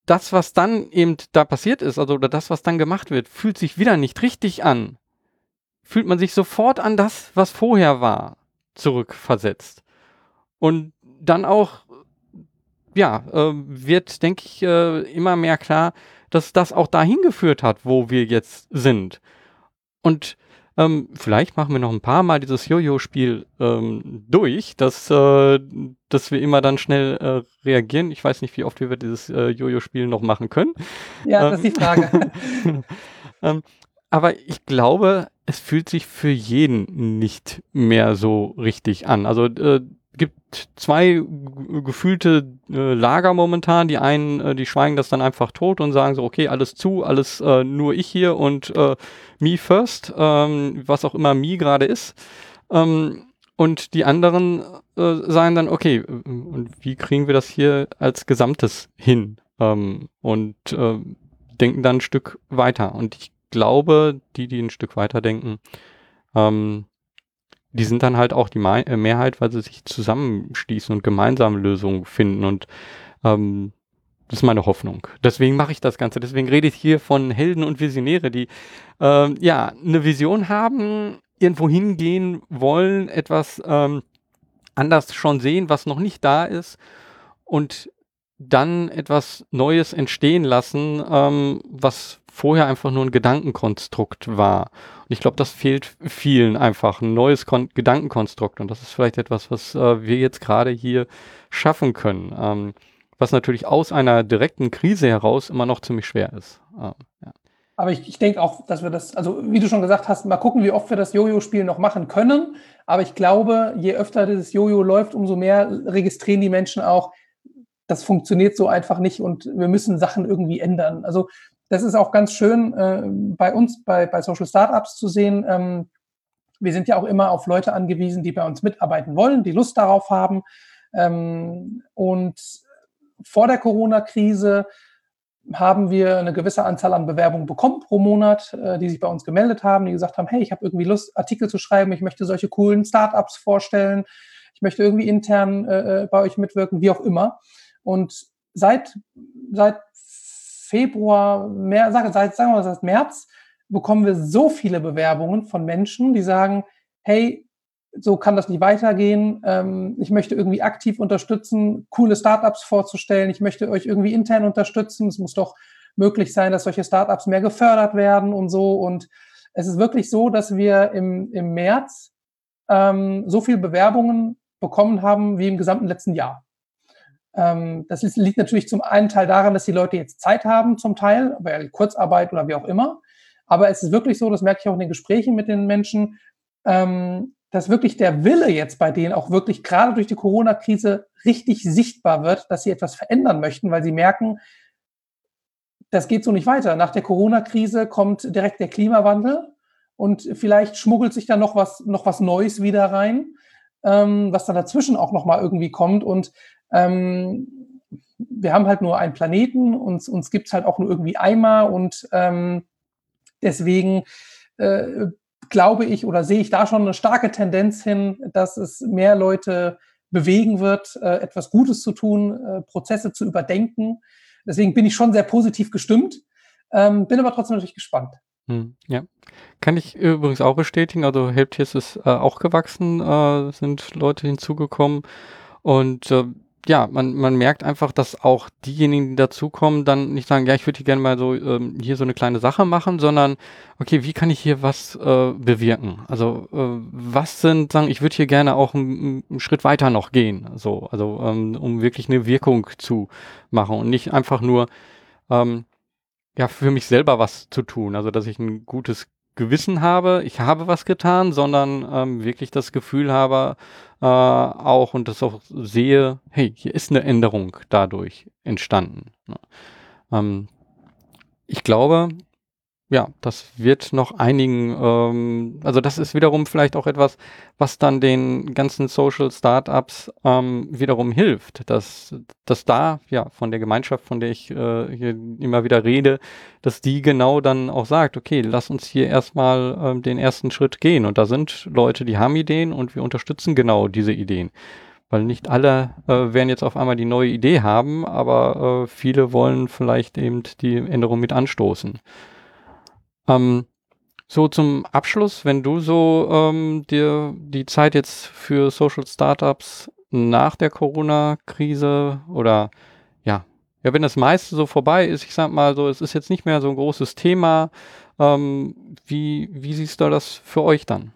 das, was dann eben da passiert ist, also oder das, was dann gemacht wird, fühlt sich wieder nicht richtig an, fühlt man sich sofort an das, was vorher war, zurückversetzt. Und dann auch, ja, äh, wird, denke ich, äh, immer mehr klar, dass das auch dahin geführt hat, wo wir jetzt sind. Und ähm, vielleicht machen wir noch ein paar Mal dieses Jojo-Spiel ähm, durch, dass, äh, dass wir immer dann schnell äh, reagieren. Ich weiß nicht, wie oft wir dieses äh, Jojo-Spiel noch machen können. Ja, das ist die Frage. *laughs* ähm, aber ich glaube, es fühlt sich für jeden nicht mehr so richtig an. Also äh, gibt zwei gefühlte äh, Lager momentan. Die einen, äh, die schweigen das dann einfach tot und sagen so, okay, alles zu, alles äh, nur ich hier und äh, me first, ähm, was auch immer me gerade ist. Ähm, und die anderen äh, sagen dann, okay, äh, und wie kriegen wir das hier als Gesamtes hin? Ähm, und denken dann ein Stück weiter. Und ich glaube, die, die ein Stück weiter denken, ähm, die sind dann halt auch die äh, Mehrheit, weil sie sich zusammenschließen und gemeinsame Lösungen finden. Und ähm, das ist meine Hoffnung. Deswegen mache ich das Ganze. Deswegen rede ich hier von Helden und Visionäre, die ähm, ja eine Vision haben, irgendwo hingehen wollen, etwas ähm, anders schon sehen, was noch nicht da ist und dann etwas Neues entstehen lassen, ähm, was vorher einfach nur ein Gedankenkonstrukt war. Und ich glaube, das fehlt vielen einfach, ein neues Kon Gedankenkonstrukt. Und das ist vielleicht etwas, was äh, wir jetzt gerade hier schaffen können. Ähm, was natürlich aus einer direkten Krise heraus immer noch ziemlich schwer ist. Ähm, ja. Aber ich, ich denke auch, dass wir das, also wie du schon gesagt hast, mal gucken, wie oft wir das Jojo-Spiel noch machen können. Aber ich glaube, je öfter dieses Jojo läuft, umso mehr registrieren die Menschen auch, das funktioniert so einfach nicht und wir müssen Sachen irgendwie ändern. Also das ist auch ganz schön äh, bei uns, bei, bei Social Startups zu sehen. Ähm, wir sind ja auch immer auf Leute angewiesen, die bei uns mitarbeiten wollen, die Lust darauf haben. Ähm, und vor der Corona-Krise haben wir eine gewisse Anzahl an Bewerbungen bekommen pro Monat, äh, die sich bei uns gemeldet haben, die gesagt haben, hey, ich habe irgendwie Lust, Artikel zu schreiben, ich möchte solche coolen Startups vorstellen, ich möchte irgendwie intern äh, äh bei euch mitwirken, wie auch immer. Und seit, seit Februar, mehr, sagen wir mal, seit März bekommen wir so viele Bewerbungen von Menschen, die sagen, hey, so kann das nicht weitergehen. Ähm, ich möchte irgendwie aktiv unterstützen, coole Startups vorzustellen. Ich möchte euch irgendwie intern unterstützen. Es muss doch möglich sein, dass solche Startups mehr gefördert werden und so. Und es ist wirklich so, dass wir im, im März ähm, so viele Bewerbungen bekommen haben wie im gesamten letzten Jahr. Ähm, das ist, liegt natürlich zum einen Teil daran, dass die Leute jetzt Zeit haben, zum Teil, weil Kurzarbeit oder wie auch immer. Aber es ist wirklich so, das merke ich auch in den Gesprächen mit den Menschen, ähm, dass wirklich der Wille jetzt bei denen auch wirklich gerade durch die Corona-Krise richtig sichtbar wird, dass sie etwas verändern möchten, weil sie merken, das geht so nicht weiter. Nach der Corona-Krise kommt direkt der Klimawandel und vielleicht schmuggelt sich da noch was, noch was Neues wieder rein, ähm, was dann dazwischen auch nochmal irgendwie kommt. Und ähm, wir haben halt nur einen Planeten, und uns gibt es halt auch nur irgendwie einmal und ähm, deswegen äh, glaube ich oder sehe ich da schon eine starke Tendenz hin, dass es mehr Leute bewegen wird, äh, etwas Gutes zu tun, äh, Prozesse zu überdenken. Deswegen bin ich schon sehr positiv gestimmt, ähm, bin aber trotzdem natürlich gespannt. Hm, ja, kann ich übrigens auch bestätigen. Also Helptiers ist äh, auch gewachsen, äh, sind Leute hinzugekommen und äh, ja, man, man merkt einfach, dass auch diejenigen, die dazukommen, dann nicht sagen, ja, ich würde hier gerne mal so ähm, hier so eine kleine Sache machen, sondern okay, wie kann ich hier was äh, bewirken? Also äh, was sind, sagen, ich würde hier gerne auch einen, einen Schritt weiter noch gehen, so, also ähm, um wirklich eine Wirkung zu machen und nicht einfach nur ähm, ja für mich selber was zu tun, also dass ich ein gutes Gewissen habe, ich habe was getan, sondern ähm, wirklich das Gefühl habe, äh, auch und das auch sehe, hey, hier ist eine Änderung dadurch entstanden. Ne? Ähm, ich glaube, ja, das wird noch einigen, ähm, also das ist wiederum vielleicht auch etwas, was dann den ganzen Social Startups ähm, wiederum hilft, dass, dass da, ja, von der Gemeinschaft, von der ich äh, hier immer wieder rede, dass die genau dann auch sagt, okay, lass uns hier erstmal ähm, den ersten Schritt gehen. Und da sind Leute, die haben Ideen und wir unterstützen genau diese Ideen. Weil nicht alle äh, werden jetzt auf einmal die neue Idee haben, aber äh, viele wollen vielleicht eben die Änderung mit anstoßen. Ähm, so zum Abschluss, wenn du so ähm, dir die Zeit jetzt für Social Startups nach der Corona-Krise oder ja, ja, wenn das meiste so vorbei ist, ich sag mal so, es ist jetzt nicht mehr so ein großes Thema, ähm, wie, wie siehst du das für euch dann?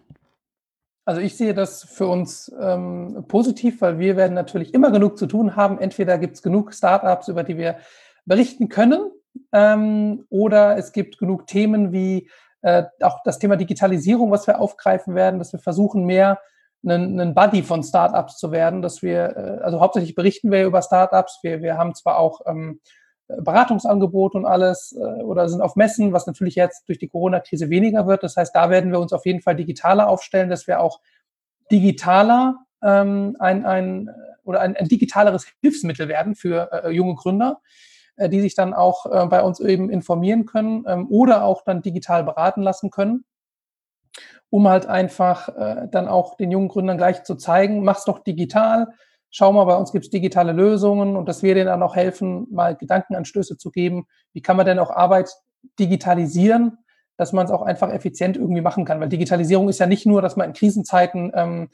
Also ich sehe das für uns ähm, positiv, weil wir werden natürlich immer genug zu tun haben. Entweder gibt es genug Startups, über die wir berichten können, ähm, oder es gibt genug Themen wie äh, auch das Thema Digitalisierung, was wir aufgreifen werden, dass wir versuchen, mehr einen, einen Buddy von Startups zu werden, dass wir, äh, also hauptsächlich berichten wir über Startups. Wir, wir haben zwar auch ähm, Beratungsangebot und alles äh, oder sind auf Messen, was natürlich jetzt durch die Corona-Krise weniger wird. Das heißt, da werden wir uns auf jeden Fall digitaler aufstellen, dass wir auch digitaler ähm, ein, ein oder ein, ein digitaleres Hilfsmittel werden für äh, junge Gründer. Äh, die sich dann auch äh, bei uns eben informieren können ähm, oder auch dann digital beraten lassen können, um halt einfach äh, dann auch den jungen Gründern gleich zu zeigen, mach's doch digital, schau mal, bei uns gibt's digitale Lösungen und dass wir denen dann auch helfen, mal Gedankenanstöße zu geben, wie kann man denn auch Arbeit digitalisieren, dass man es auch einfach effizient irgendwie machen kann. Weil Digitalisierung ist ja nicht nur, dass man in Krisenzeiten ähm,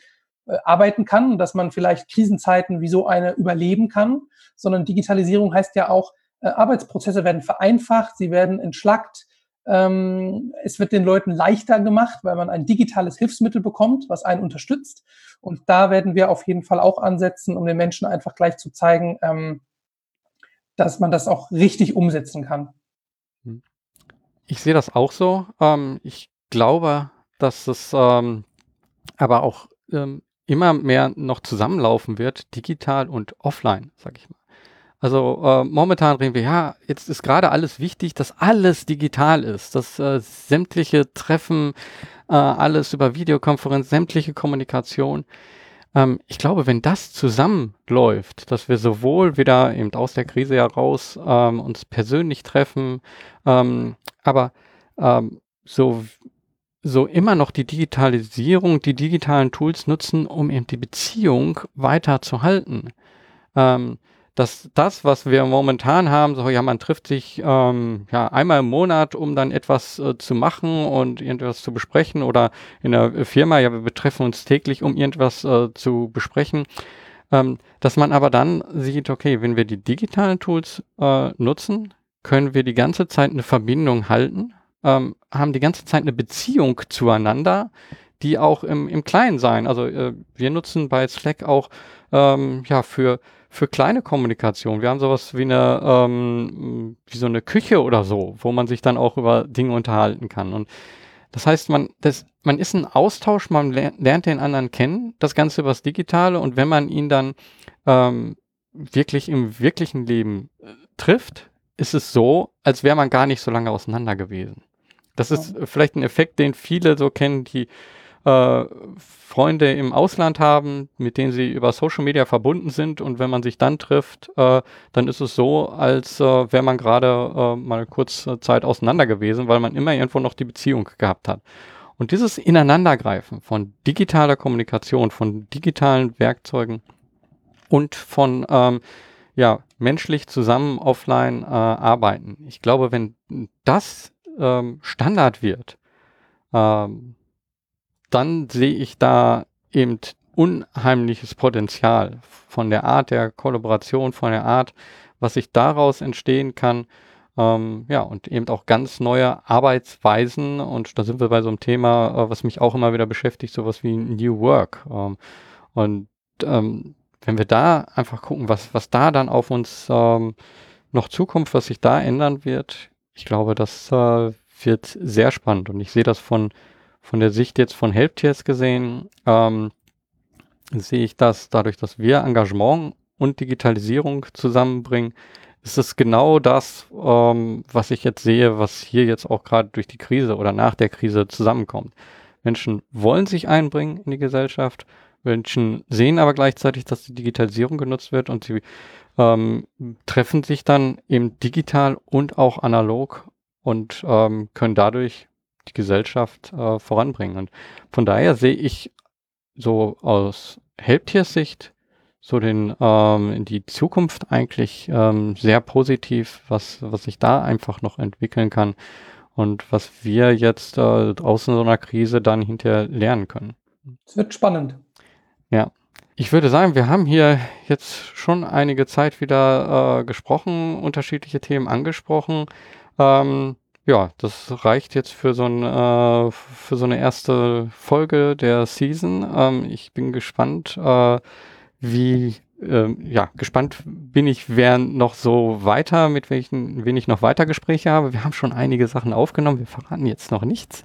arbeiten kann, dass man vielleicht Krisenzeiten wie so eine überleben kann, sondern Digitalisierung heißt ja auch, äh, Arbeitsprozesse werden vereinfacht, sie werden entschlackt. Ähm, es wird den Leuten leichter gemacht, weil man ein digitales Hilfsmittel bekommt, was einen unterstützt. Und da werden wir auf jeden Fall auch ansetzen, um den Menschen einfach gleich zu zeigen, ähm, dass man das auch richtig umsetzen kann. Hm. Ich sehe das auch so. Ähm, ich glaube, dass es ähm, aber auch ähm, immer mehr noch zusammenlaufen wird, digital und offline, sag ich mal. Also äh, momentan reden wir, ja, jetzt ist gerade alles wichtig, dass alles digital ist, dass äh, sämtliche Treffen, äh, alles über Videokonferenz, sämtliche Kommunikation. ähm, ich glaube, wenn das zusammenläuft, dass wir sowohl wieder eben aus der Krise heraus ähm, uns persönlich treffen, ähm, aber ähm, so, so immer noch die Digitalisierung, die digitalen Tools nutzen, um eben die Beziehung weiter zu halten. Ähm, dass das, was wir momentan haben, so ja, man trifft sich ähm, ja einmal im Monat, um dann etwas äh, zu machen und irgendwas zu besprechen oder in der Firma, ja, wir betreffen uns täglich, um irgendwas äh, zu besprechen. Ähm, dass man aber dann sieht, okay, wenn wir die digitalen Tools äh, nutzen, können wir die ganze Zeit eine Verbindung halten, ähm, haben die ganze Zeit eine Beziehung zueinander, die auch im, im Kleinen sein. Also äh, wir nutzen bei Slack auch ähm, ja für für kleine Kommunikation. Wir haben sowas wie eine, ähm, wie so eine Küche oder so, wo man sich dann auch über Dinge unterhalten kann. Und das heißt, man, das, man ist ein Austausch, man lernt den anderen kennen, das Ganze übers Digitale und wenn man ihn dann ähm, wirklich im wirklichen Leben äh, trifft, ist es so, als wäre man gar nicht so lange auseinander gewesen. Das ist vielleicht ein Effekt, den viele so kennen, die äh, Freunde im Ausland haben, mit denen sie über Social Media verbunden sind und wenn man sich dann trifft, äh, dann ist es so, als äh, wäre man gerade äh, mal kurz Zeit auseinander gewesen, weil man immer irgendwo noch die Beziehung gehabt hat. Und dieses Ineinandergreifen von digitaler Kommunikation, von digitalen Werkzeugen und von ähm, ja, menschlich zusammen offline äh, arbeiten. Ich glaube, wenn das ähm, Standard wird, ähm, dann sehe ich da eben unheimliches Potenzial von der Art der Kollaboration, von der Art, was sich daraus entstehen kann. Ähm, ja, und eben auch ganz neue Arbeitsweisen. Und da sind wir bei so einem Thema, äh, was mich auch immer wieder beschäftigt, sowas wie New Work. Ähm, und ähm, wenn wir da einfach gucken, was, was da dann auf uns ähm, noch zukommt, was sich da ändern wird, ich glaube, das äh, wird sehr spannend. Und ich sehe das von von der Sicht jetzt von Helptiers gesehen, ähm, sehe ich das dadurch, dass wir Engagement und Digitalisierung zusammenbringen, ist es genau das, ähm, was ich jetzt sehe, was hier jetzt auch gerade durch die Krise oder nach der Krise zusammenkommt. Menschen wollen sich einbringen in die Gesellschaft, Menschen sehen aber gleichzeitig, dass die Digitalisierung genutzt wird und sie ähm, treffen sich dann eben digital und auch analog und ähm, können dadurch die Gesellschaft äh, voranbringen. Und von daher sehe ich so aus Helptiersicht so den ähm, die Zukunft eigentlich ähm, sehr positiv, was was sich da einfach noch entwickeln kann und was wir jetzt äh, aus so einer Krise dann hinterher lernen können. Es wird spannend. Ja. Ich würde sagen, wir haben hier jetzt schon einige Zeit wieder äh, gesprochen, unterschiedliche Themen angesprochen. Ähm, ja, das reicht jetzt für so, ein, äh, für so eine erste Folge der Season. Ähm, ich bin gespannt, äh, wie, äh, ja, gespannt bin ich, wer noch so weiter, mit welchen, wen ich noch weiter Gespräche habe. Wir haben schon einige Sachen aufgenommen, wir verraten jetzt noch nichts.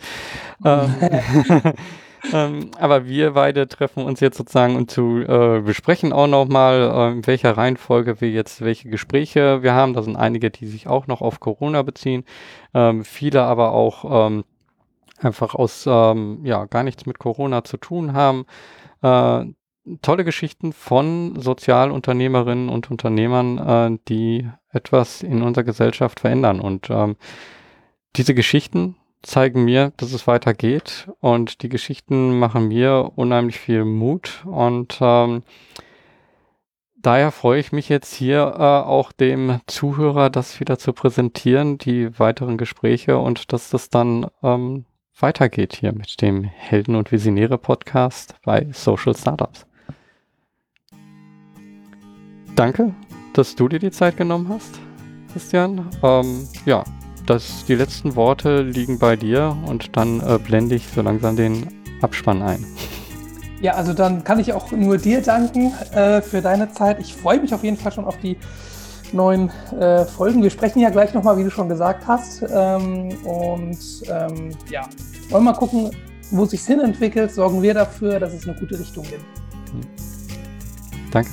Ähm, *laughs* *laughs* ähm, aber wir beide treffen uns jetzt sozusagen und zu äh, besprechen auch nochmal, äh, in welcher Reihenfolge wir jetzt welche Gespräche wir haben. Da sind einige, die sich auch noch auf Corona beziehen, ähm, viele aber auch ähm, einfach aus ähm, ja gar nichts mit Corona zu tun haben. Äh, tolle Geschichten von Sozialunternehmerinnen und Unternehmern, äh, die etwas in unserer Gesellschaft verändern. Und ähm, diese Geschichten zeigen mir, dass es weitergeht und die Geschichten machen mir unheimlich viel Mut und ähm, daher freue ich mich jetzt hier äh, auch dem Zuhörer das wieder zu präsentieren, die weiteren Gespräche und dass das dann ähm, weitergeht hier mit dem Helden und Visionäre Podcast bei Social Startups. Danke, dass du dir die Zeit genommen hast, Christian. Ähm, ja, das, die letzten Worte liegen bei dir und dann äh, blende ich so langsam den Abspann ein. Ja, also dann kann ich auch nur dir danken äh, für deine Zeit. Ich freue mich auf jeden Fall schon auf die neuen äh, Folgen. Wir sprechen ja gleich nochmal, wie du schon gesagt hast. Ähm, und ähm, ja, wollen wir mal gucken, wo es sich hin entwickelt. Sorgen wir dafür, dass es eine gute Richtung geht. Danke.